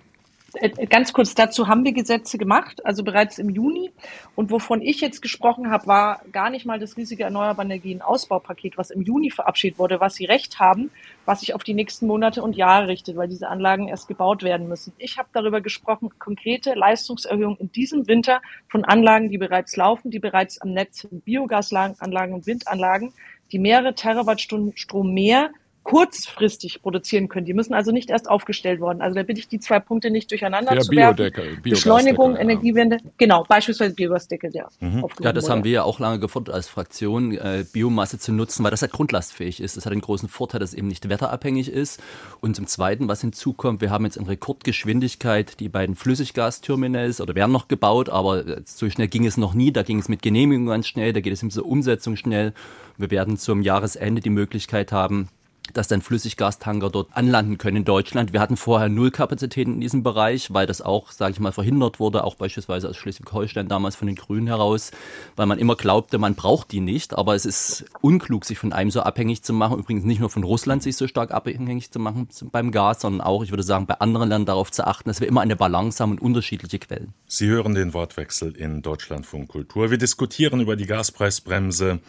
Äh, ganz kurz dazu haben wir Gesetze gemacht, also bereits im Juni. Und wovon ich jetzt gesprochen habe, war gar nicht mal das riesige Erneuerbare Energien Ausbaupaket, was im Juni verabschiedet wurde, was Sie recht haben, was sich auf die nächsten Monate und Jahre richtet, weil diese Anlagen erst gebaut werden müssen. Ich habe darüber gesprochen, konkrete Leistungserhöhung in diesem Winter von Anlagen, die bereits laufen, die bereits am Netz sind, Biogasanlagen und Windanlagen, die mehrere Terawattstunden Strom mehr kurzfristig produzieren können. Die müssen also nicht erst aufgestellt worden. Also da bitte ich die zwei Punkte nicht durcheinander ja, zu Biodeckel, werfen. Beschleunigung, ja. Energiewende, genau, beispielsweise Biogasdeckel, ja. Mhm. Ja, das wurde. haben wir ja auch lange gefordert als Fraktion, äh, Biomasse zu nutzen, weil das halt grundlastfähig ist. Das hat den großen Vorteil, dass es eben nicht wetterabhängig ist. Und zum Zweiten, was hinzukommt, wir haben jetzt in Rekordgeschwindigkeit die beiden Flüssiggasterminals oder werden noch gebaut, aber äh, so schnell ging es noch nie. Da ging es mit Genehmigung ganz schnell, da geht es mit der Umsetzung schnell. Wir werden zum Jahresende die Möglichkeit haben, dass dann Flüssiggastanker dort anlanden können in Deutschland. Wir hatten vorher null Kapazitäten in diesem Bereich, weil das auch, sage ich mal, verhindert wurde, auch beispielsweise aus Schleswig-Holstein damals von den Grünen heraus, weil man immer glaubte, man braucht die nicht. Aber es ist unklug, sich von einem so abhängig zu machen. Übrigens nicht nur von Russland sich so stark abhängig zu machen beim Gas, sondern auch, ich würde sagen, bei anderen Ländern darauf zu achten, dass wir immer eine Balance haben und unterschiedliche Quellen. Sie hören den Wortwechsel in Deutschlandfunk Kultur. Wir diskutieren über die Gaspreisbremse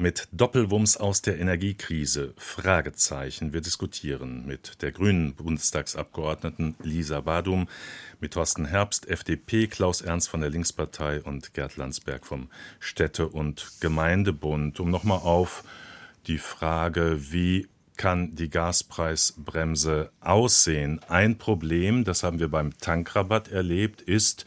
mit Doppelwumms aus der Energiekrise? Fragezeichen. Wir diskutieren mit der grünen Bundestagsabgeordneten Lisa Badum, mit Thorsten Herbst, FDP, Klaus Ernst von der Linkspartei und Gerd Landsberg vom Städte- und Gemeindebund. Um nochmal auf die Frage, wie kann die Gaspreisbremse aussehen? Ein Problem, das haben wir beim Tankrabatt erlebt, ist,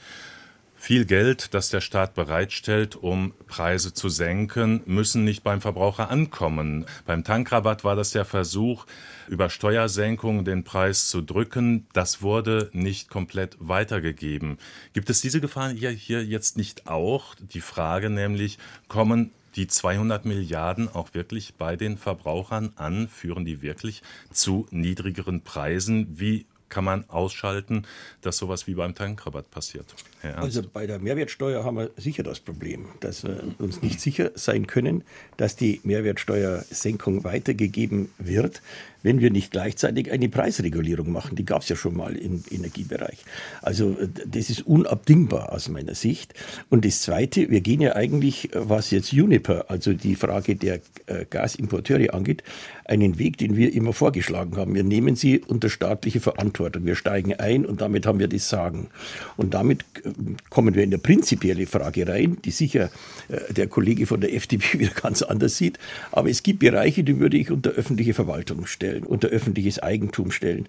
viel Geld, das der Staat bereitstellt, um Preise zu senken, müssen nicht beim Verbraucher ankommen. Beim Tankrabatt war das der Versuch, über Steuersenkungen den Preis zu drücken. Das wurde nicht komplett weitergegeben. Gibt es diese Gefahr hier, hier jetzt nicht auch? Die Frage nämlich, kommen die 200 Milliarden auch wirklich bei den Verbrauchern an? Führen die wirklich zu niedrigeren Preisen? Wie kann man ausschalten, dass sowas wie beim Tankrabatt passiert? Also bei der Mehrwertsteuer haben wir sicher das Problem, dass wir uns nicht sicher sein können, dass die Mehrwertsteuersenkung weitergegeben wird, wenn wir nicht gleichzeitig eine Preisregulierung machen. Die gab es ja schon mal im Energiebereich. Also das ist unabdingbar aus meiner Sicht. Und das Zweite, wir gehen ja eigentlich, was jetzt Juniper, also die Frage der äh, Gasimporteure angeht, einen Weg, den wir immer vorgeschlagen haben. Wir nehmen sie unter staatliche Verantwortung. Wir steigen ein und damit haben wir das Sagen. Und damit äh, kommen wir in eine prinzipielle Frage rein, die sicher äh, der Kollege von der FDP wieder ganz anders sieht. Aber es gibt Bereiche, die würde ich unter öffentliche Verwaltung stellen, unter öffentliches Eigentum stellen.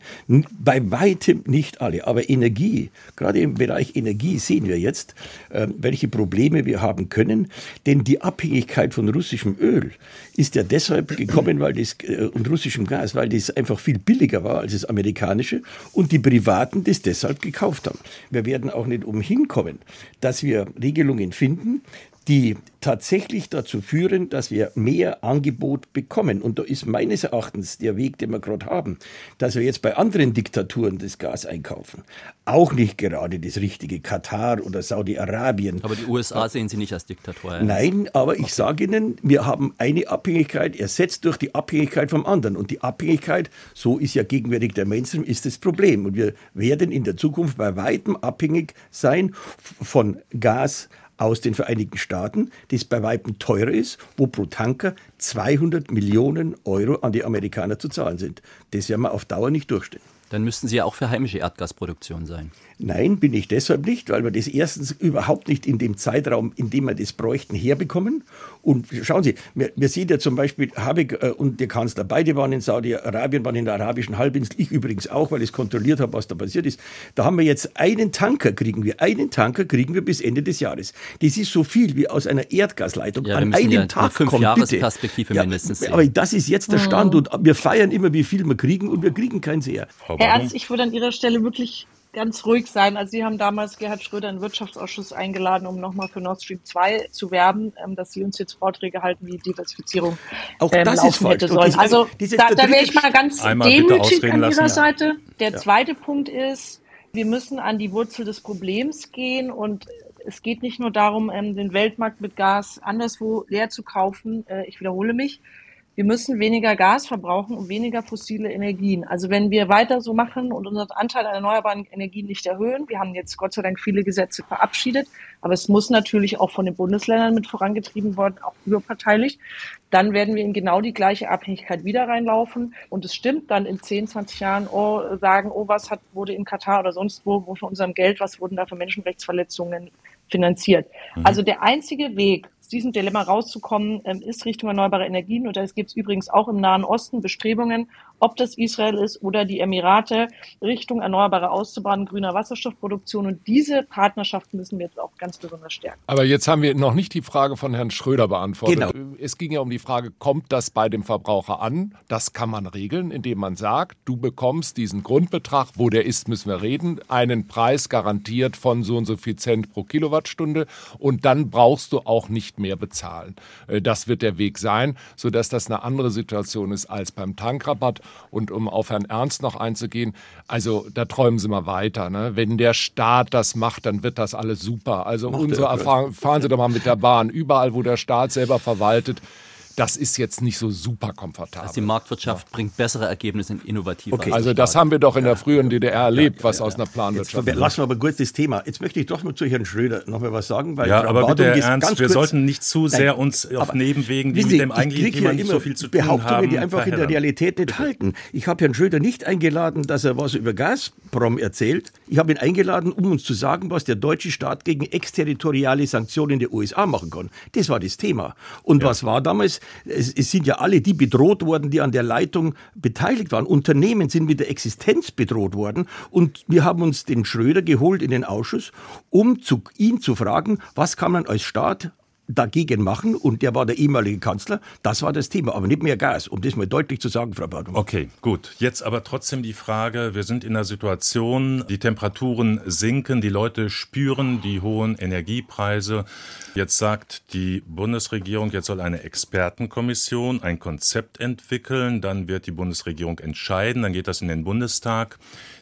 Bei weitem nicht alle. Aber Energie, gerade im Bereich Energie sehen wir jetzt, äh, welche Probleme wir haben können. Denn die Abhängigkeit von russischem Öl ist ja deshalb gekommen, weil das äh, und russischem Gas, weil das einfach viel billiger war als das amerikanische und die Privaten das deshalb gekauft haben. Wir werden auch nicht umhin kommen, dass wir Regelungen finden, die tatsächlich dazu führen, dass wir mehr Angebot bekommen. Und da ist meines Erachtens der Weg, den wir gerade haben, dass wir jetzt bei anderen Diktaturen das Gas einkaufen, auch nicht gerade das richtige. Katar oder Saudi-Arabien. Aber die USA sehen Sie nicht als Diktatur. Nein, aber ich sage Ihnen, wir haben eine Abhängigkeit ersetzt durch die Abhängigkeit vom anderen. Und die Abhängigkeit, so ist ja gegenwärtig der Mainstream, ist das Problem. Und wir werden in der Zukunft bei weitem abhängig sein von Gas, aus den Vereinigten Staaten, das bei Weitem teurer ist, wo pro Tanker 200 Millionen Euro an die Amerikaner zu zahlen sind. Das werden wir auf Dauer nicht durchstehen. Dann müssten Sie ja auch für heimische Erdgasproduktion sein. Nein, bin ich deshalb nicht, weil wir das erstens überhaupt nicht in dem Zeitraum, in dem wir das bräuchten, herbekommen. Und schauen Sie, wir, wir sehen ja zum Beispiel, Habeck äh, und der Kanzler, beide waren in Saudi-Arabien, waren in der arabischen Halbinsel, ich übrigens auch, weil ich kontrolliert habe, was da passiert ist. Da haben wir jetzt einen Tanker, kriegen wir, einen Tanker kriegen wir bis Ende des Jahres. Das ist so viel wie aus einer Erdgasleitung ja, an einem ja Tag fünf kommt. Jahresperspektive ja, mindestens. Sehen. Aber das ist jetzt der Stand und wir feiern immer, wie viel wir kriegen und wir kriegen kein Sehr. Herr Ernst, ich würde an Ihrer Stelle wirklich ganz ruhig sein. Also Sie haben damals Gerhard Schröder in den Wirtschaftsausschuss eingeladen, um nochmal für Nord Stream 2 zu werben, ähm, dass Sie uns jetzt Vorträge halten, wie Diversifizierung Auch ähm, das ist falsch. Sollen. Also da, da wäre ich mal ganz demütig an Ihrer Seite. Der ja. zweite Punkt ist, wir müssen an die Wurzel des Problems gehen und es geht nicht nur darum, ähm, den Weltmarkt mit Gas anderswo leer zu kaufen. Äh, ich wiederhole mich wir müssen weniger Gas verbrauchen und weniger fossile Energien. Also wenn wir weiter so machen und unseren Anteil an erneuerbaren Energien nicht erhöhen, wir haben jetzt Gott sei Dank viele Gesetze verabschiedet, aber es muss natürlich auch von den Bundesländern mit vorangetrieben worden, auch überparteilich, dann werden wir in genau die gleiche Abhängigkeit wieder reinlaufen. Und es stimmt dann in 10, 20 Jahren, oh, sagen, oh, was hat, wurde in Katar oder sonst wo, wo von unserem Geld, was wurden da für Menschenrechtsverletzungen finanziert. Mhm. Also der einzige Weg, diesem Dilemma rauszukommen, ähm, ist Richtung erneuerbare Energien. Und da gibt es übrigens auch im Nahen Osten Bestrebungen, ob das Israel ist oder die Emirate, Richtung Erneuerbare auszubauen, grüner Wasserstoffproduktion. Und diese Partnerschaften müssen wir jetzt auch ganz besonders stärken. Aber jetzt haben wir noch nicht die Frage von Herrn Schröder beantwortet. Genau. Es ging ja um die Frage, kommt das bei dem Verbraucher an? Das kann man regeln, indem man sagt, du bekommst diesen Grundbetrag, wo der ist, müssen wir reden, einen Preis garantiert von so und so viel Cent pro Kilowattstunde und dann brauchst du auch nicht mehr bezahlen. Äh, das wird der Weg sein, sodass das eine andere Situation ist als beim Tankrabatt. Und um auf Herrn Ernst noch einzugehen, also da träumen Sie mal weiter. Ne? Wenn der Staat das macht, dann wird das alles super. Also macht unsere Erfahrung, fahren Sie doch mal mit der Bahn. Überall, wo der Staat selber verwaltet, das ist jetzt nicht so super komfortabel. Also die Marktwirtschaft ja. bringt bessere Ergebnisse in innovativer okay. Also das haben wir doch in der früheren DDR erlebt, ja, was aus einer Planwirtschaft Jetzt lassen wir aber kurz das Thema. Jetzt möchte ich doch mal zu Herrn Schröder noch mal was sagen. Weil ja, aber bitte, Ernst, wir sollten nicht zu sehr Nein, uns auf Nebenwegen, die mit dem eigentlichen Thema nicht so viel zu tun Behauptungen, haben, die einfach in der Realität nicht halten. Ich habe Herrn Schröder nicht eingeladen, dass er was über Gazprom erzählt. Ich habe ihn eingeladen, um uns zu sagen, was der deutsche Staat gegen exterritoriale Sanktionen der USA machen kann. Das war das Thema. Und ja. was war damals? Es, es sind ja alle die bedroht worden, die an der Leitung beteiligt waren. Unternehmen sind mit der Existenz bedroht worden. Und wir haben uns den Schröder geholt in den Ausschuss, um zu, ihn zu fragen, was kann man als Staat dagegen machen und der war der ehemalige Kanzler. Das war das Thema, aber nicht mehr Gas, um das mal deutlich zu sagen, Frau Badung. Okay, gut. Jetzt aber trotzdem die Frage, wir sind in einer Situation, die Temperaturen sinken, die Leute spüren die hohen Energiepreise. Jetzt sagt die Bundesregierung, jetzt soll eine Expertenkommission ein Konzept entwickeln, dann wird die Bundesregierung entscheiden, dann geht das in den Bundestag.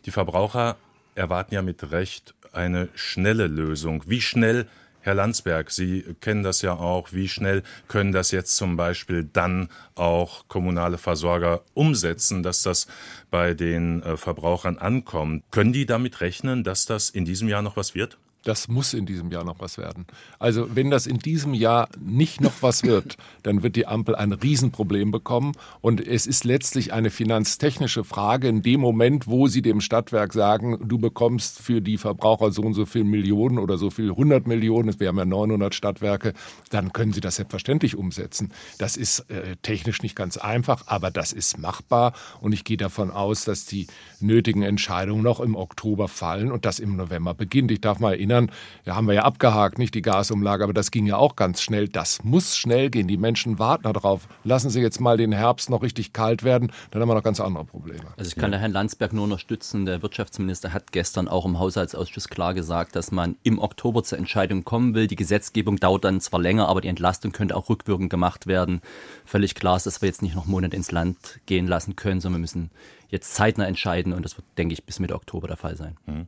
Die Verbraucher erwarten ja mit Recht eine schnelle Lösung. Wie schnell Herr Landsberg, Sie kennen das ja auch. Wie schnell können das jetzt zum Beispiel dann auch kommunale Versorger umsetzen, dass das bei den äh, Verbrauchern ankommt? Können die damit rechnen, dass das in diesem Jahr noch was wird? Das muss in diesem Jahr noch was werden. Also wenn das in diesem Jahr nicht noch was wird, dann wird die Ampel ein Riesenproblem bekommen. Und es ist letztlich eine finanztechnische Frage. In dem Moment, wo Sie dem Stadtwerk sagen, du bekommst für die Verbraucher so und so viel Millionen oder so viel 100 Millionen, wir haben ja 900 Stadtwerke, dann können Sie das selbstverständlich umsetzen. Das ist äh, technisch nicht ganz einfach, aber das ist machbar. Und ich gehe davon aus, dass die nötigen Entscheidungen noch im Oktober fallen und das im November beginnt. Ich darf mal erinnern, erinnern, ja, haben wir ja abgehakt, nicht die Gasumlage, aber das ging ja auch ganz schnell. Das muss schnell gehen. Die Menschen warten darauf. Lassen Sie jetzt mal den Herbst noch richtig kalt werden, dann haben wir noch ganz andere Probleme. Also ich kann ja. Herrn Landsberg nur unterstützen. Der Wirtschaftsminister hat gestern auch im Haushaltsausschuss klar gesagt, dass man im Oktober zur Entscheidung kommen will. Die Gesetzgebung dauert dann zwar länger, aber die Entlastung könnte auch rückwirkend gemacht werden. Völlig klar ist, dass wir jetzt nicht noch Monate ins Land gehen lassen können, sondern wir müssen jetzt zeitnah entscheiden und das wird, denke ich, bis Mitte Oktober der Fall sein. Hm.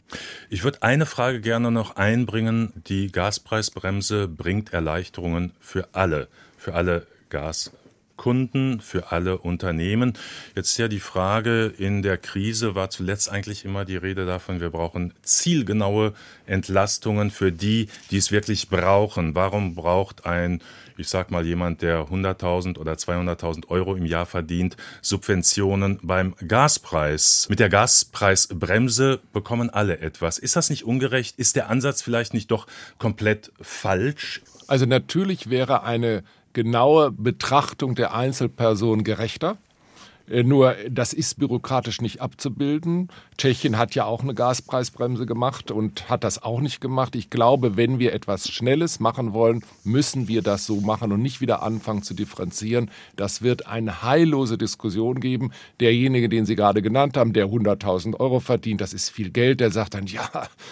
Ich würde eine Frage gerne noch einbringen. Die Gaspreisbremse bringt Erleichterungen für alle, für alle Gas. Kunden, für alle Unternehmen. Jetzt ja die Frage, in der Krise war zuletzt eigentlich immer die Rede davon, wir brauchen zielgenaue Entlastungen für die, die es wirklich brauchen. Warum braucht ein, ich sag mal, jemand, der 100.000 oder 200.000 Euro im Jahr verdient, Subventionen beim Gaspreis? Mit der Gaspreisbremse bekommen alle etwas. Ist das nicht ungerecht? Ist der Ansatz vielleicht nicht doch komplett falsch? Also natürlich wäre eine genaue Betrachtung der Einzelperson gerechter. Äh, nur das ist bürokratisch nicht abzubilden. Tschechien hat ja auch eine Gaspreisbremse gemacht und hat das auch nicht gemacht. Ich glaube, wenn wir etwas Schnelles machen wollen, müssen wir das so machen und nicht wieder anfangen zu differenzieren. Das wird eine heillose Diskussion geben. Derjenige, den Sie gerade genannt haben, der 100.000 Euro verdient, das ist viel Geld, der sagt dann, ja,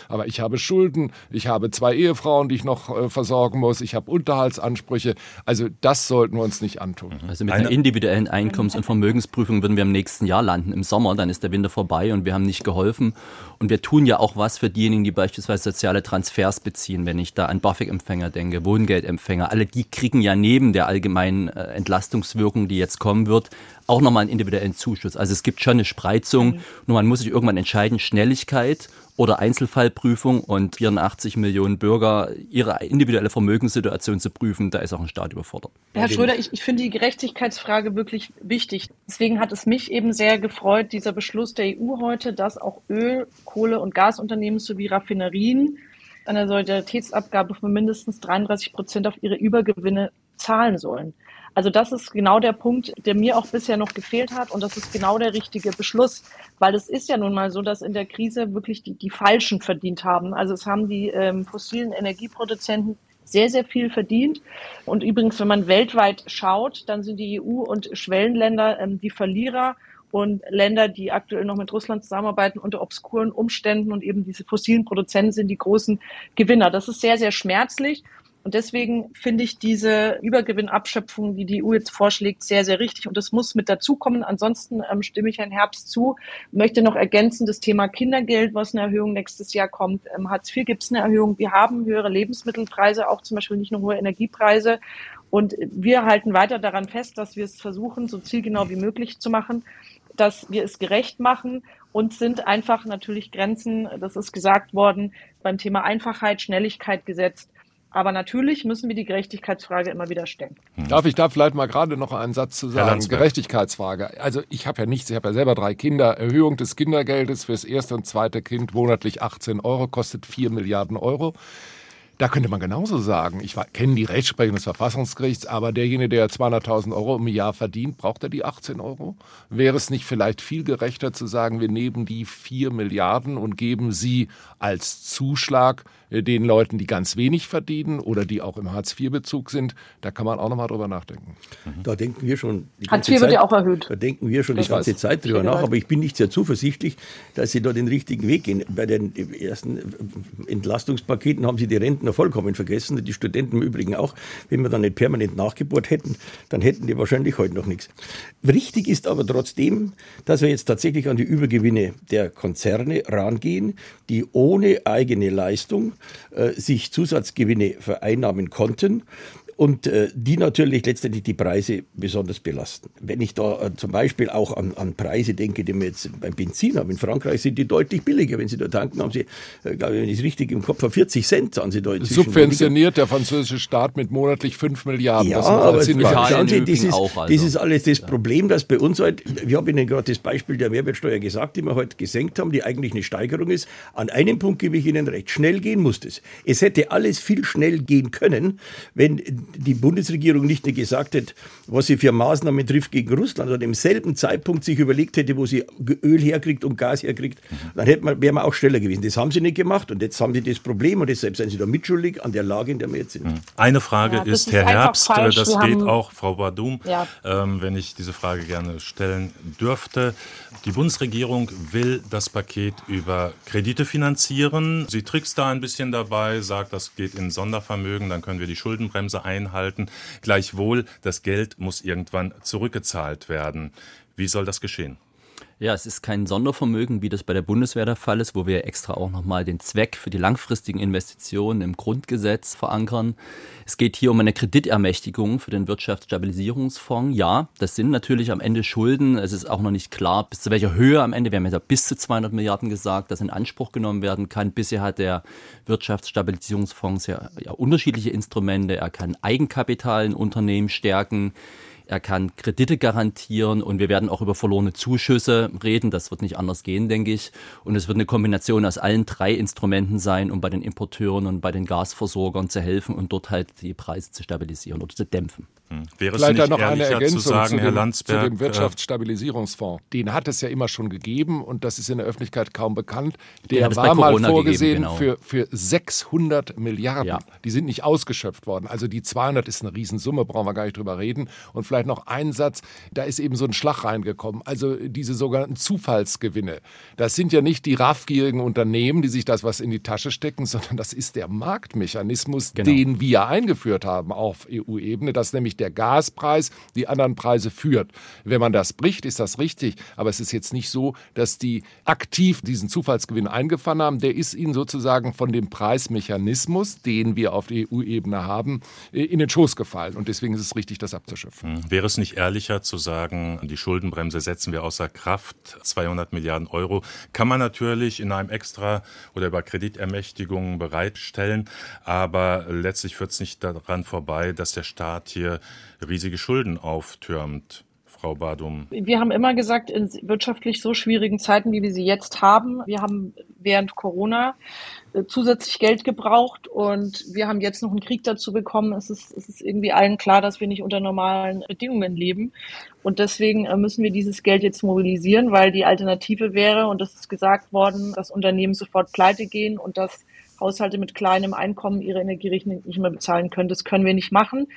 aber ich habe Schulden, ich habe zwei Ehefrauen, die ich noch äh, versorgen muss, ich habe Unterhaltsansprüche. Also das sollten wir uns nicht antun. Also mit einer individuellen Einkommens- und Vermögensprüfung würden wir im nächsten Jahr landen, im Sommer, dann ist der Winter vorbei und wir haben nicht geholfen. Und wir tun ja auch was für diejenigen, die beispielsweise soziale Transfers beziehen, wenn ich da an BAföG-Empfänger denke, Wohngeldempfänger. Alle die kriegen ja neben der allgemeinen äh, Entlastungswirkung, die jetzt kommen wird, auch nochmal einen individuellen Zuschuss. Also es gibt schon eine Spreizung, nur man muss sich irgendwann entscheiden, Schnelligkeit oder Einzelfallprüfung und 84 Millionen Bürger ihre individuelle Vermögenssituation zu prüfen, da ist auch ein Staat überfordert. Herr Schröder, ich, ich finde die Gerechtigkeitsfrage wirklich wichtig. Deswegen hat es mich eben sehr gefreut, dieser Beschluss der EU heute, dass auch Öl, Kohle und Gasunternehmen sowie Raffinerien eine Solidaritätsabgabe von mindestens 33 Prozent auf ihre Übergewinne zahlen sollen. Also das ist genau der Punkt, der mir auch bisher noch gefehlt hat und das ist genau der richtige Beschluss, weil es ist ja nun mal so, dass in der Krise wirklich die, die Falschen verdient haben. Also es haben die ähm, fossilen Energieproduzenten sehr, sehr viel verdient. Und übrigens, wenn man weltweit schaut, dann sind die EU und Schwellenländer ähm, die Verlierer und Länder, die aktuell noch mit Russland zusammenarbeiten unter obskuren Umständen und eben diese fossilen Produzenten sind die großen Gewinner. Das ist sehr, sehr schmerzlich. Und deswegen finde ich diese Übergewinnabschöpfung, die die EU jetzt vorschlägt, sehr, sehr richtig. Und das muss mit dazukommen. Ansonsten ähm, stimme ich Herrn Herbst zu. Möchte noch ergänzen, das Thema Kindergeld, was eine Erhöhung nächstes Jahr kommt. Ähm, Hartz IV gibt es eine Erhöhung. Wir haben höhere Lebensmittelpreise, auch zum Beispiel nicht nur hohe Energiepreise. Und wir halten weiter daran fest, dass wir es versuchen, so zielgenau wie möglich zu machen, dass wir es gerecht machen und sind einfach natürlich Grenzen, das ist gesagt worden, beim Thema Einfachheit, Schnelligkeit gesetzt. Aber natürlich müssen wir die Gerechtigkeitsfrage immer wieder stellen. Hm. Darf ich da vielleicht mal gerade noch einen Satz zu sagen? Gerechtigkeitsfrage. Also ich habe ja nichts, ich habe ja selber drei Kinder. Erhöhung des Kindergeldes fürs erste und zweite Kind monatlich 18 Euro, kostet 4 Milliarden Euro. Da könnte man genauso sagen, ich kenne die Rechtsprechung des Verfassungsgerichts, aber derjenige, der 200.000 Euro im Jahr verdient, braucht er die 18 Euro? Wäre es nicht vielleicht viel gerechter zu sagen, wir nehmen die 4 Milliarden und geben sie als Zuschlag äh, den Leuten, die ganz wenig verdienen oder die auch im Hartz-IV-Bezug sind? Da kann man auch nochmal drüber nachdenken. Mhm. Da denken wir schon. Hartz IV wird ja auch erhöht. Da denken wir schon die ganze Zeit drüber nach, aber ich bin nicht sehr zuversichtlich, dass Sie da den richtigen Weg gehen. Bei den ersten Entlastungspaketen haben Sie die Rentner vollkommen vergessen, die Studenten im Übrigen auch. Wenn wir dann nicht permanent nachgebohrt hätten, dann hätten die wahrscheinlich heute noch nichts. Richtig ist aber trotzdem, dass wir jetzt tatsächlich an die Übergewinne der Konzerne rangehen, die ohne eigene Leistung äh, sich Zusatzgewinne vereinnahmen konnten und äh, die natürlich letztendlich die Preise besonders belasten. Wenn ich da äh, zum Beispiel auch an, an Preise denke, die wir jetzt beim Benzin haben, in Frankreich sind die deutlich billiger. Wenn Sie da tanken, haben Sie, äh, glaube ich, wenn ich es richtig im Kopf habe, 40 Cent zahlen Sie da inzwischen. Subventioniert der französische Staat mit monatlich 5 Milliarden. Ja, aber schauen Sie, dieses, auch also. das ist alles das Problem, dass bei uns halt, ich habe Ihnen gerade das Beispiel der Mehrwertsteuer gesagt, die wir heute gesenkt haben, die eigentlich eine Steigerung ist. An einem Punkt gebe ich Ihnen recht, schnell gehen muss es. Es hätte alles viel schnell gehen können, wenn die Bundesregierung nicht nur gesagt hätte, was sie für Maßnahmen trifft gegen Russland, sondern im selben Zeitpunkt sich überlegt hätte, wo sie Öl herkriegt und Gas herkriegt, dann hätte man, wäre man auch schneller gewesen. Das haben sie nicht gemacht und jetzt haben sie das Problem und deshalb sind sie da mitschuldig an der Lage, in der wir jetzt sind. Eine Frage ja, ist, ist, Herr Herbst, äh, falsch. das wir geht auch, Frau Badum, ja. ähm, wenn ich diese Frage gerne stellen dürfte. Die Bundesregierung will das Paket über Kredite finanzieren. Sie trickst da ein bisschen dabei, sagt, das geht in Sondervermögen, dann können wir die Schuldenbremse einhalten. Gleichwohl, das Geld muss irgendwann zurückgezahlt werden. Wie soll das geschehen? Ja, es ist kein Sondervermögen, wie das bei der Bundeswehr der Fall ist, wo wir extra auch nochmal den Zweck für die langfristigen Investitionen im Grundgesetz verankern. Es geht hier um eine Kreditermächtigung für den Wirtschaftsstabilisierungsfonds. Ja, das sind natürlich am Ende Schulden. Es ist auch noch nicht klar, bis zu welcher Höhe am Ende. Wir haben ja bis zu 200 Milliarden gesagt, das in Anspruch genommen werden kann. Bisher hat der Wirtschaftsstabilisierungsfonds ja, ja unterschiedliche Instrumente. Er kann Eigenkapital in Unternehmen stärken. Er kann Kredite garantieren und wir werden auch über verlorene Zuschüsse reden. Das wird nicht anders gehen, denke ich. Und es wird eine Kombination aus allen drei Instrumenten sein, um bei den Importeuren und bei den Gasversorgern zu helfen und dort halt die Preise zu stabilisieren oder zu dämpfen. Hm. Wäre Vielleicht es nicht noch eine Ergänzung zu, sagen, zu, dem, Herr Landsberg, zu dem äh, Wirtschaftsstabilisierungsfonds. Den hat es ja immer schon gegeben und das ist in der Öffentlichkeit kaum bekannt. Der war mal vorgesehen gegeben, genau. für, für 600 Milliarden. Ja. Die sind nicht ausgeschöpft worden. Also die 200 ist eine Riesensumme, brauchen wir gar nicht drüber reden. Und vielleicht noch ein Satz, da ist eben so ein Schlag reingekommen. Also diese sogenannten Zufallsgewinne. Das sind ja nicht die raffgierigen Unternehmen, die sich das was in die Tasche stecken, sondern das ist der Marktmechanismus, genau. den wir eingeführt haben auf EU-Ebene, dass nämlich der Gaspreis die anderen Preise führt. Wenn man das bricht, ist das richtig. Aber es ist jetzt nicht so, dass die aktiv diesen Zufallsgewinn eingefahren haben. Der ist ihnen sozusagen von dem Preismechanismus, den wir auf der EU-Ebene haben, in den Schoß gefallen. Und deswegen ist es richtig, das abzuschöpfen. Hm. Wäre es nicht ehrlicher zu sagen, die Schuldenbremse setzen wir außer Kraft, 200 Milliarden Euro, kann man natürlich in einem Extra oder über Kreditermächtigungen bereitstellen, aber letztlich führt es nicht daran vorbei, dass der Staat hier riesige Schulden auftürmt. Frau Badum? Wir haben immer gesagt, in wirtschaftlich so schwierigen Zeiten, wie wir sie jetzt haben, wir haben während Corona äh, zusätzlich Geld gebraucht und wir haben jetzt noch einen Krieg dazu bekommen. Es ist, es ist irgendwie allen klar, dass wir nicht unter normalen Bedingungen leben. Und deswegen äh, müssen wir dieses Geld jetzt mobilisieren, weil die Alternative wäre, und das ist gesagt worden, dass Unternehmen sofort pleite gehen und dass Haushalte mit kleinem Einkommen ihre Energierechnung nicht mehr bezahlen können. Das können wir nicht machen.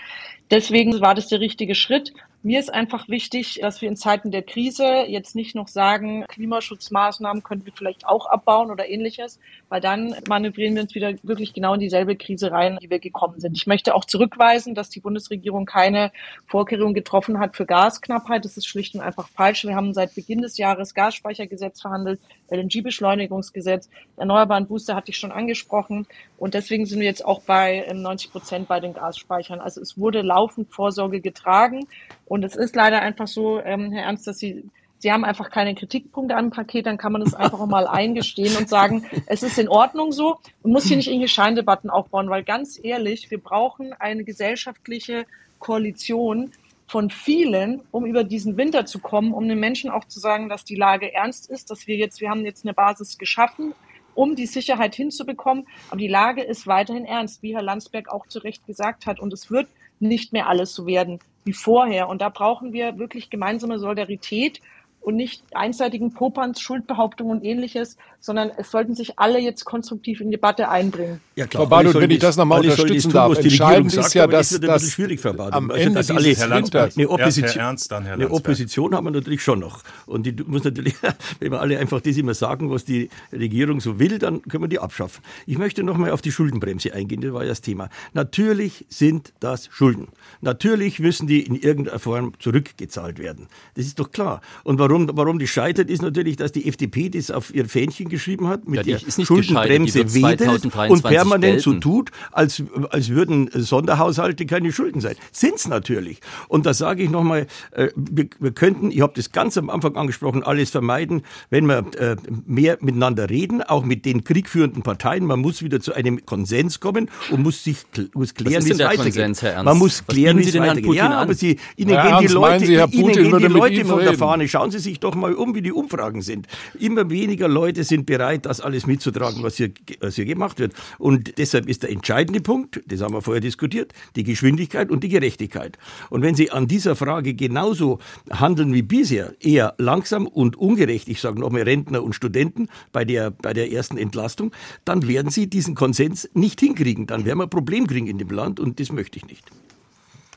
Deswegen war das der richtige Schritt. Mir ist einfach wichtig, dass wir in Zeiten der Krise jetzt nicht noch sagen, Klimaschutzmaßnahmen könnten wir vielleicht auch abbauen oder ähnliches, weil dann manövrieren wir uns wieder wirklich genau in dieselbe Krise rein, die wir gekommen sind. Ich möchte auch zurückweisen, dass die Bundesregierung keine Vorkehrungen getroffen hat für Gasknappheit. Das ist schlicht und einfach falsch. Wir haben seit Beginn des Jahres Gasspeichergesetz verhandelt, LNG-Beschleunigungsgesetz, Erneuerbaren Booster hatte ich schon angesprochen. Und deswegen sind wir jetzt auch bei 90 ähm, Prozent bei den Gasspeichern. Also es wurde laufend Vorsorge getragen. Und es ist leider einfach so, ähm, Herr Ernst, dass Sie Sie haben einfach keine Kritikpunkte am Paket, dann kann man das einfach auch mal eingestehen und sagen, es ist in Ordnung so. Und muss hier nicht irgendwelche Scheindebatten aufbauen, weil ganz ehrlich, wir brauchen eine gesellschaftliche Koalition von vielen, um über diesen Winter zu kommen, um den Menschen auch zu sagen, dass die Lage ernst ist, dass wir jetzt, wir haben jetzt eine Basis geschaffen, um die Sicherheit hinzubekommen, aber die Lage ist weiterhin ernst, wie Herr Landsberg auch zu Recht gesagt hat. Und es wird nicht mehr alles so werden wie vorher. Und da brauchen wir wirklich gemeinsame Solidarität und nicht einseitigen Popanz, Schuldbehauptungen und ähnliches, sondern es sollten sich alle jetzt konstruktiv in die Debatte einbringen. Ja klar. Frau Badut, wenn ich das nochmal unterstützen darf, tun, entscheidend ist ja, dass das, das schwierig, Frau Badut. am Ende also, alle, Herr Landsberg, eine Opposition, Herr Ernst, dann Herr eine Opposition haben wir natürlich schon noch. Und die muss natürlich, wenn wir alle einfach das immer sagen, was die Regierung so will, dann können wir die abschaffen. Ich möchte nochmal auf die Schuldenbremse eingehen, das war ja das Thema. Natürlich sind das Schulden. Natürlich müssen die in irgendeiner Form zurückgezahlt werden. Das ist doch klar. Und warum warum, die scheitert, ist natürlich, dass die FDP das auf ihr Fähnchen geschrieben hat, mit ja, der Schuldenbremse wedelt und permanent so tut, als, als würden Sonderhaushalte keine Schulden sein. Sind's natürlich. Und da sage ich nochmal, äh, wir, wir könnten, ich habe das ganz am Anfang angesprochen, alles vermeiden, wenn wir äh, mehr miteinander reden, auch mit den kriegführenden Parteien. Man muss wieder zu einem Konsens kommen und muss sich muss klären, wie es weitergeht. Konsens, Herr Ernst? Man muss klären, wie es weitergeht. Ja, aber Sie, Ihnen Herr gehen die Leute, Sie, Ihnen gehen die Leute von der Fahne. Schauen Sie sich doch mal um, wie die Umfragen sind. Immer weniger Leute sind bereit, das alles mitzutragen, was hier, was hier gemacht wird. Und deshalb ist der entscheidende Punkt, das haben wir vorher diskutiert, die Geschwindigkeit und die Gerechtigkeit. Und wenn Sie an dieser Frage genauso handeln wie bisher, eher langsam und ungerecht, ich sage nochmal Rentner und Studenten bei der, bei der ersten Entlastung, dann werden Sie diesen Konsens nicht hinkriegen. Dann werden wir ein Problem kriegen in dem Land und das möchte ich nicht.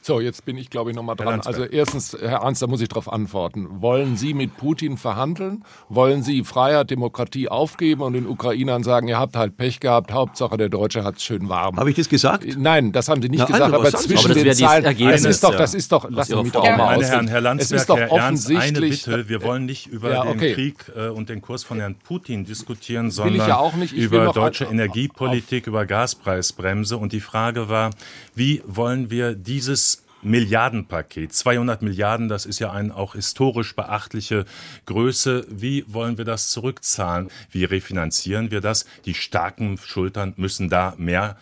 So, jetzt bin ich, glaube ich, nochmal dran. Also erstens, Herr Ernst, da muss ich darauf antworten. Wollen Sie mit Putin verhandeln? Wollen Sie Freiheit, Demokratie aufgeben und den Ukrainern sagen, ihr habt halt Pech gehabt, Hauptsache der Deutsche hat es schön warm? Habe ich das gesagt? Nein, das haben Sie nicht Na, gesagt, also, aber zwischen aber den Zeilen, das ist doch, das ist doch, lassen Sie mich doch mal Meine Herren, Herr Landsberg, es ist doch Herr offensichtlich, Ernst, eine Bitte, wir wollen nicht über ja, okay. den Krieg äh, und den Kurs von Herrn Putin diskutieren, sondern ja über deutsche Energiepolitik, über Gaspreisbremse und die Frage war, wie wollen wir dieses Milliardenpaket. 200 Milliarden, das ist ja eine auch historisch beachtliche Größe. Wie wollen wir das zurückzahlen? Wie refinanzieren wir das? Die starken Schultern müssen da mehr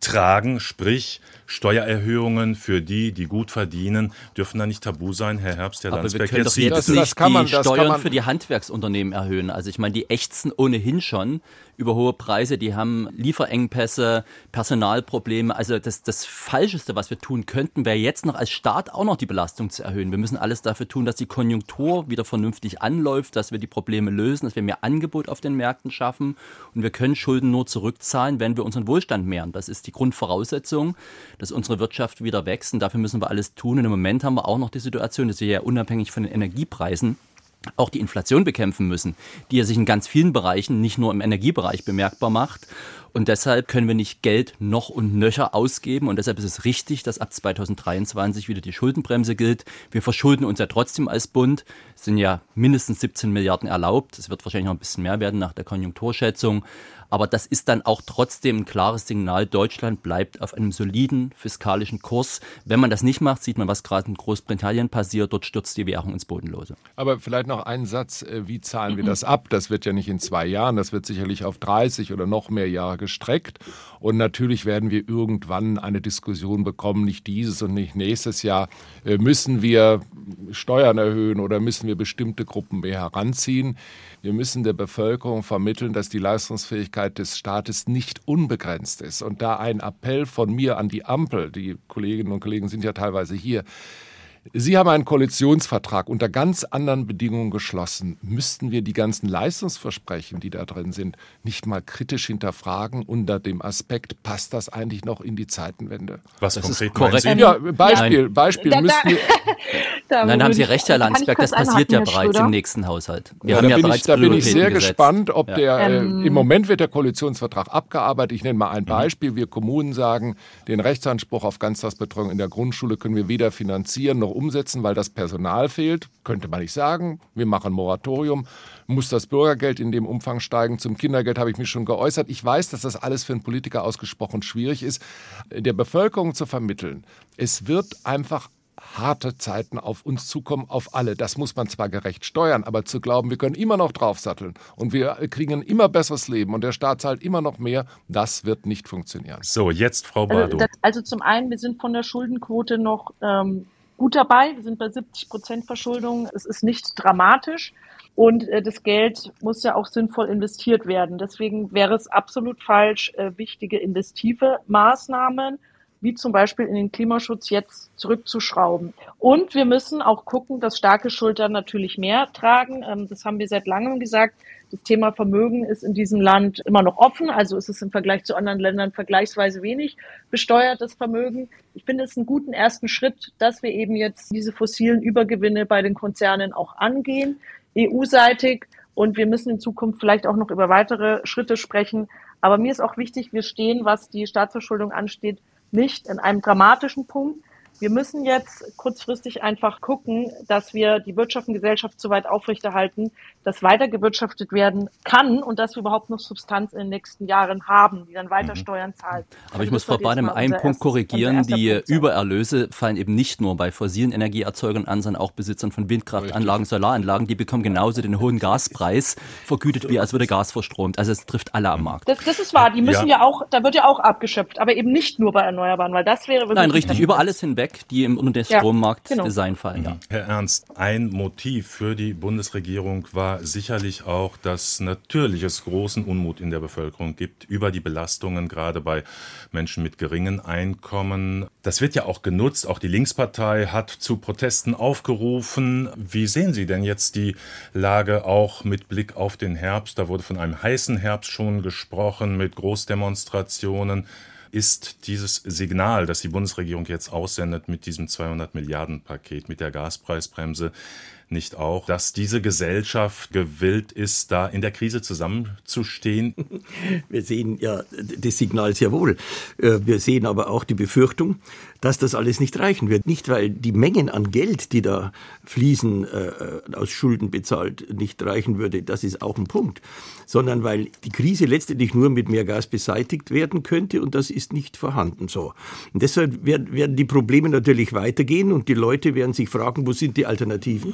tragen, sprich Steuererhöhungen für die, die gut verdienen, dürfen da nicht tabu sein, Herr Herbst, Herr Aber Landsberg. wir können doch jetzt das, nicht das die Steuern für die Handwerksunternehmen erhöhen. Also ich meine, die ächzen ohnehin schon über hohe Preise, die haben Lieferengpässe, Personalprobleme. Also das, das Falscheste, was wir tun könnten, wäre jetzt noch als Staat auch noch die Belastung zu erhöhen. Wir müssen alles dafür tun, dass die Konjunktur wieder vernünftig anläuft, dass wir die Probleme lösen, dass wir mehr Angebot auf den Märkten schaffen. Und wir können Schulden nur zurückzahlen, wenn wir unseren Wohlstand mehren. Das ist die Grundvoraussetzung, dass unsere Wirtschaft wieder wächst. Und dafür müssen wir alles tun. Und im Moment haben wir auch noch die Situation, dass wir ja unabhängig von den Energiepreisen auch die Inflation bekämpfen müssen, die ja sich in ganz vielen Bereichen, nicht nur im Energiebereich bemerkbar macht. Und deshalb können wir nicht Geld noch und nöcher ausgeben. Und deshalb ist es richtig, dass ab 2023 wieder die Schuldenbremse gilt. Wir verschulden uns ja trotzdem als Bund. Es sind ja mindestens 17 Milliarden erlaubt. Es wird wahrscheinlich noch ein bisschen mehr werden nach der Konjunkturschätzung. Aber das ist dann auch trotzdem ein klares Signal. Deutschland bleibt auf einem soliden fiskalischen Kurs. Wenn man das nicht macht, sieht man, was gerade in Großbritannien passiert. Dort stürzt die Währung ins Bodenlose. Aber vielleicht noch einen Satz. Äh, wie zahlen wir das ab? Das wird ja nicht in zwei Jahren. Das wird sicherlich auf 30 oder noch mehr Jahre gestreckt. Und natürlich werden wir irgendwann eine Diskussion bekommen, nicht dieses und nicht nächstes Jahr. Äh, müssen wir Steuern erhöhen oder müssen wir bestimmte Gruppen mehr heranziehen? Wir müssen der Bevölkerung vermitteln, dass die Leistungsfähigkeit des Staates nicht unbegrenzt ist. Und da ein Appell von mir an die Ampel, die Kolleginnen und Kollegen sind ja teilweise hier, Sie haben einen Koalitionsvertrag unter ganz anderen Bedingungen geschlossen. Müssten wir die ganzen Leistungsversprechen, die da drin sind, nicht mal kritisch hinterfragen unter dem Aspekt, passt das eigentlich noch in die Zeitenwende? Was das konkret ist korrekt. Ja, Beispiel, Nein. Beispiel da, wir, da Nein, haben Sie recht, Herr Landsberg, das passiert ja bereits im nächsten Haushalt. Wir ja, haben ja bereits ich, Da bin ich sehr gesetzt. gespannt, ob ja. der, äh, ähm. im Moment wird der Koalitionsvertrag abgearbeitet. Ich nenne mal ein mhm. Beispiel. Wir Kommunen sagen, den Rechtsanspruch auf Ganztagsbetreuung in der Grundschule können wir weder finanzieren noch umsetzen, weil das Personal fehlt. Könnte man nicht sagen. Wir machen Moratorium. Muss das Bürgergeld in dem Umfang steigen? Zum Kindergeld habe ich mich schon geäußert. Ich weiß, dass das alles für einen Politiker ausgesprochen schwierig ist, der Bevölkerung zu vermitteln. Es wird einfach harte Zeiten auf uns zukommen, auf alle. Das muss man zwar gerecht steuern, aber zu glauben, wir können immer noch draufsatteln und wir kriegen ein immer besseres Leben und der Staat zahlt immer noch mehr, das wird nicht funktionieren. So, jetzt Frau Bardow. Also, also zum einen, wir sind von der Schuldenquote noch ähm, gut dabei. Wir sind bei 70 Prozent Verschuldung. Es ist nicht dramatisch. Und äh, das Geld muss ja auch sinnvoll investiert werden. Deswegen wäre es absolut falsch, äh, wichtige investive Maßnahmen wie zum Beispiel in den Klimaschutz jetzt zurückzuschrauben. Und wir müssen auch gucken, dass starke Schultern natürlich mehr tragen. Ähm, das haben wir seit langem gesagt. Das Thema Vermögen ist in diesem Land immer noch offen. Also ist es im Vergleich zu anderen Ländern vergleichsweise wenig besteuertes Vermögen. Ich finde es einen guten ersten Schritt, dass wir eben jetzt diese fossilen Übergewinne bei den Konzernen auch angehen, EU-seitig. Und wir müssen in Zukunft vielleicht auch noch über weitere Schritte sprechen. Aber mir ist auch wichtig, wir stehen, was die Staatsverschuldung ansteht, nicht in einem dramatischen Punkt. Wir müssen jetzt kurzfristig einfach gucken, dass wir die Wirtschaft und Gesellschaft so weit aufrechterhalten, dass weiter gewirtschaftet werden kann und dass wir überhaupt noch Substanz in den nächsten Jahren haben, die dann weiter mhm. Steuern zahlt. Aber also ich muss Frau Badem einen Punkt korrigieren. Die Punkt Übererlöse fallen eben nicht nur bei fossilen Energieerzeugern an, sondern auch Besitzern von Windkraftanlagen, Solaranlagen. Die bekommen genauso den hohen Gaspreis vergütet, wie als würde Gas verstromt. Also es trifft alle am Markt. Das, das ist wahr. Die müssen ja. ja. auch, da wird ja auch abgeschöpft, aber eben nicht nur bei Erneuerbaren, weil das wäre wirklich. Nein, richtig, über alles hinweg, die im unter ja, Strommarkt genau. Design fallen. Ja. Herr Ernst, ein Motiv für die Bundesregierung war sicherlich auch, dass natürlich es großen Unmut in der Bevölkerung gibt über die Belastungen, gerade bei Menschen mit geringen Einkommen. Das wird ja auch genutzt. Auch die Linkspartei hat zu Protesten aufgerufen. Wie sehen Sie denn jetzt die Lage auch mit Blick auf den Herbst? Da wurde von einem heißen Herbst schon gesprochen mit Großdemonstrationen. Ist dieses Signal, das die Bundesregierung jetzt aussendet mit diesem 200 Milliarden Paket, mit der Gaspreisbremse, nicht auch, dass diese Gesellschaft gewillt ist, da in der Krise zusammenzustehen? Wir sehen ja das Signal sehr wohl. Äh, wir sehen aber auch die Befürchtung, dass das alles nicht reichen wird. Nicht, weil die Mengen an Geld, die da fließen, äh, aus Schulden bezahlt, nicht reichen würde. Das ist auch ein Punkt. Sondern weil die Krise letztendlich nur mit mehr Gas beseitigt werden könnte und das ist nicht vorhanden so. Und deshalb werden, werden die Probleme natürlich weitergehen und die Leute werden sich fragen, wo sind die Alternativen?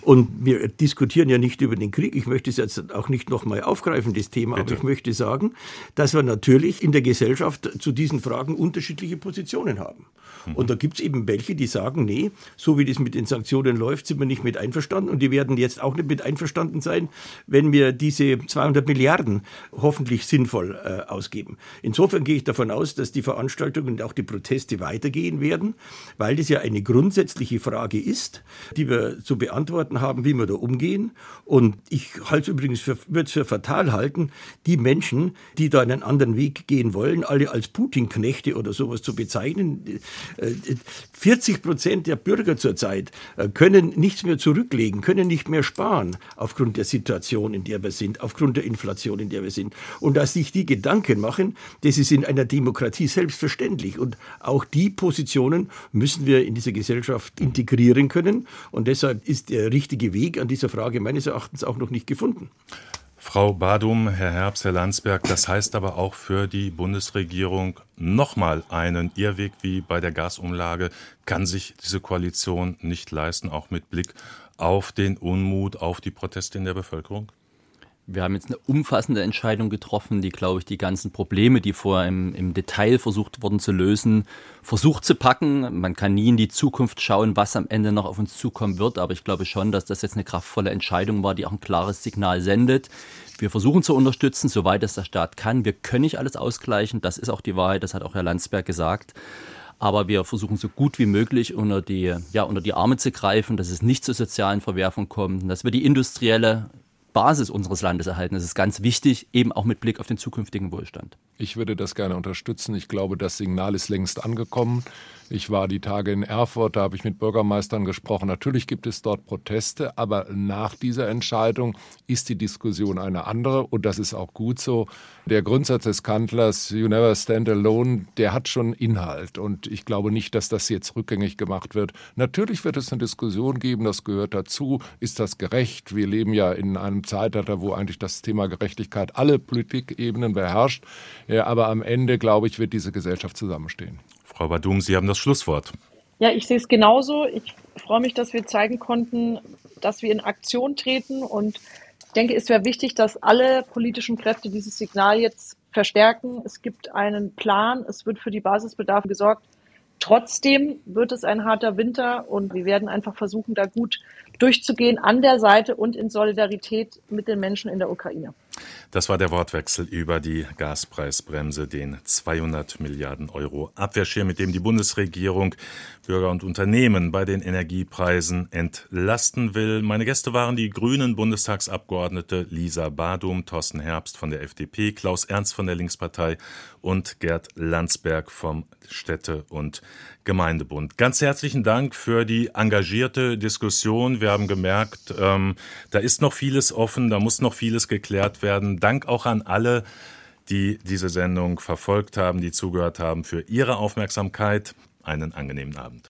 Und wir diskutieren ja nicht über den Krieg. Ich möchte es jetzt auch nicht nochmal aufgreifen, das Thema, Bitte. aber ich möchte sagen, dass wir natürlich in der Gesellschaft zu diesen Fragen unterschiedliche Positionen haben. Und da gibt es eben welche, die sagen, nee, so wie das mit den Sanktionen läuft, sind wir nicht mit einverstanden. Und die werden jetzt auch nicht mit einverstanden sein, wenn wir diese 200 Milliarden hoffentlich sinnvoll äh, ausgeben. Insofern gehe ich davon aus, dass die Veranstaltungen und auch die Proteste weitergehen werden, weil das ja eine grundsätzliche Frage ist, die wir zu beantworten haben, wie wir da umgehen. Und ich halte es übrigens für, würde es für fatal halten, die Menschen, die da einen anderen Weg gehen wollen, alle als Putin-Knechte oder sowas zu bezeichnen. 40 Prozent der Bürger zurzeit äh, können nichts mehr zurücklegen, können nicht mehr sparen aufgrund der Situation, in der wir sind, aufgrund der Inflation, in der wir sind. Und dass sich die Gedanken machen, das ist in einer Demokratie selbstverständlich. Und auch die Positionen müssen wir in dieser Gesellschaft integrieren können. Und deshalb ist der richtige Weg an dieser Frage meines Erachtens auch noch nicht gefunden. Frau Badum, Herr Herbst, Herr Landsberg, das heißt aber auch für die Bundesregierung nochmal einen Irrweg wie bei der Gasumlage kann sich diese Koalition nicht leisten, auch mit Blick auf den Unmut, auf die Proteste in der Bevölkerung? Wir haben jetzt eine umfassende Entscheidung getroffen, die, glaube ich, die ganzen Probleme, die vorher im, im, Detail versucht wurden zu lösen, versucht zu packen. Man kann nie in die Zukunft schauen, was am Ende noch auf uns zukommen wird, aber ich glaube schon, dass das jetzt eine kraftvolle Entscheidung war, die auch ein klares Signal sendet. Wir versuchen zu unterstützen, soweit es der Staat kann. Wir können nicht alles ausgleichen, das ist auch die Wahrheit, das hat auch Herr Landsberg gesagt. Aber wir versuchen so gut wie möglich unter die, ja, unter die Arme zu greifen, dass es nicht zu sozialen Verwerfungen kommt, dass wir die industrielle Basis unseres Landes erhalten. Das ist ganz wichtig, eben auch mit Blick auf den zukünftigen Wohlstand. Ich würde das gerne unterstützen. Ich glaube, das Signal ist längst angekommen. Ich war die Tage in Erfurt, da habe ich mit Bürgermeistern gesprochen. Natürlich gibt es dort Proteste, aber nach dieser Entscheidung ist die Diskussion eine andere und das ist auch gut so. Der Grundsatz des Kanzlers, You never stand alone, der hat schon Inhalt und ich glaube nicht, dass das jetzt rückgängig gemacht wird. Natürlich wird es eine Diskussion geben, das gehört dazu. Ist das gerecht? Wir leben ja in einem Zeitalter, wo eigentlich das Thema Gerechtigkeit alle Politikebenen beherrscht. Ja, aber am Ende, glaube ich, wird diese Gesellschaft zusammenstehen. Frau Badum, Sie haben das Schlusswort. Ja, ich sehe es genauso. Ich freue mich, dass wir zeigen konnten, dass wir in Aktion treten. Und ich denke, es wäre wichtig, dass alle politischen Kräfte dieses Signal jetzt verstärken. Es gibt einen Plan, es wird für die Basisbedarfe gesorgt. Trotzdem wird es ein harter Winter und wir werden einfach versuchen, da gut durchzugehen an der Seite und in Solidarität mit den Menschen in der Ukraine. Das war der Wortwechsel über die Gaspreisbremse, den 200 Milliarden Euro Abwehrschirm, mit dem die Bundesregierung Bürger und Unternehmen bei den Energiepreisen entlasten will. Meine Gäste waren die grünen Bundestagsabgeordnete Lisa Badum, Thorsten Herbst von der FDP, Klaus Ernst von der Linkspartei und Gerd Landsberg vom Städte- und Gemeindebund. Ganz herzlichen Dank für die engagierte Diskussion. Wir haben gemerkt, ähm, da ist noch vieles offen, da muss noch vieles geklärt werden. Dank auch an alle, die diese Sendung verfolgt haben, die zugehört haben, für Ihre Aufmerksamkeit. Einen angenehmen Abend.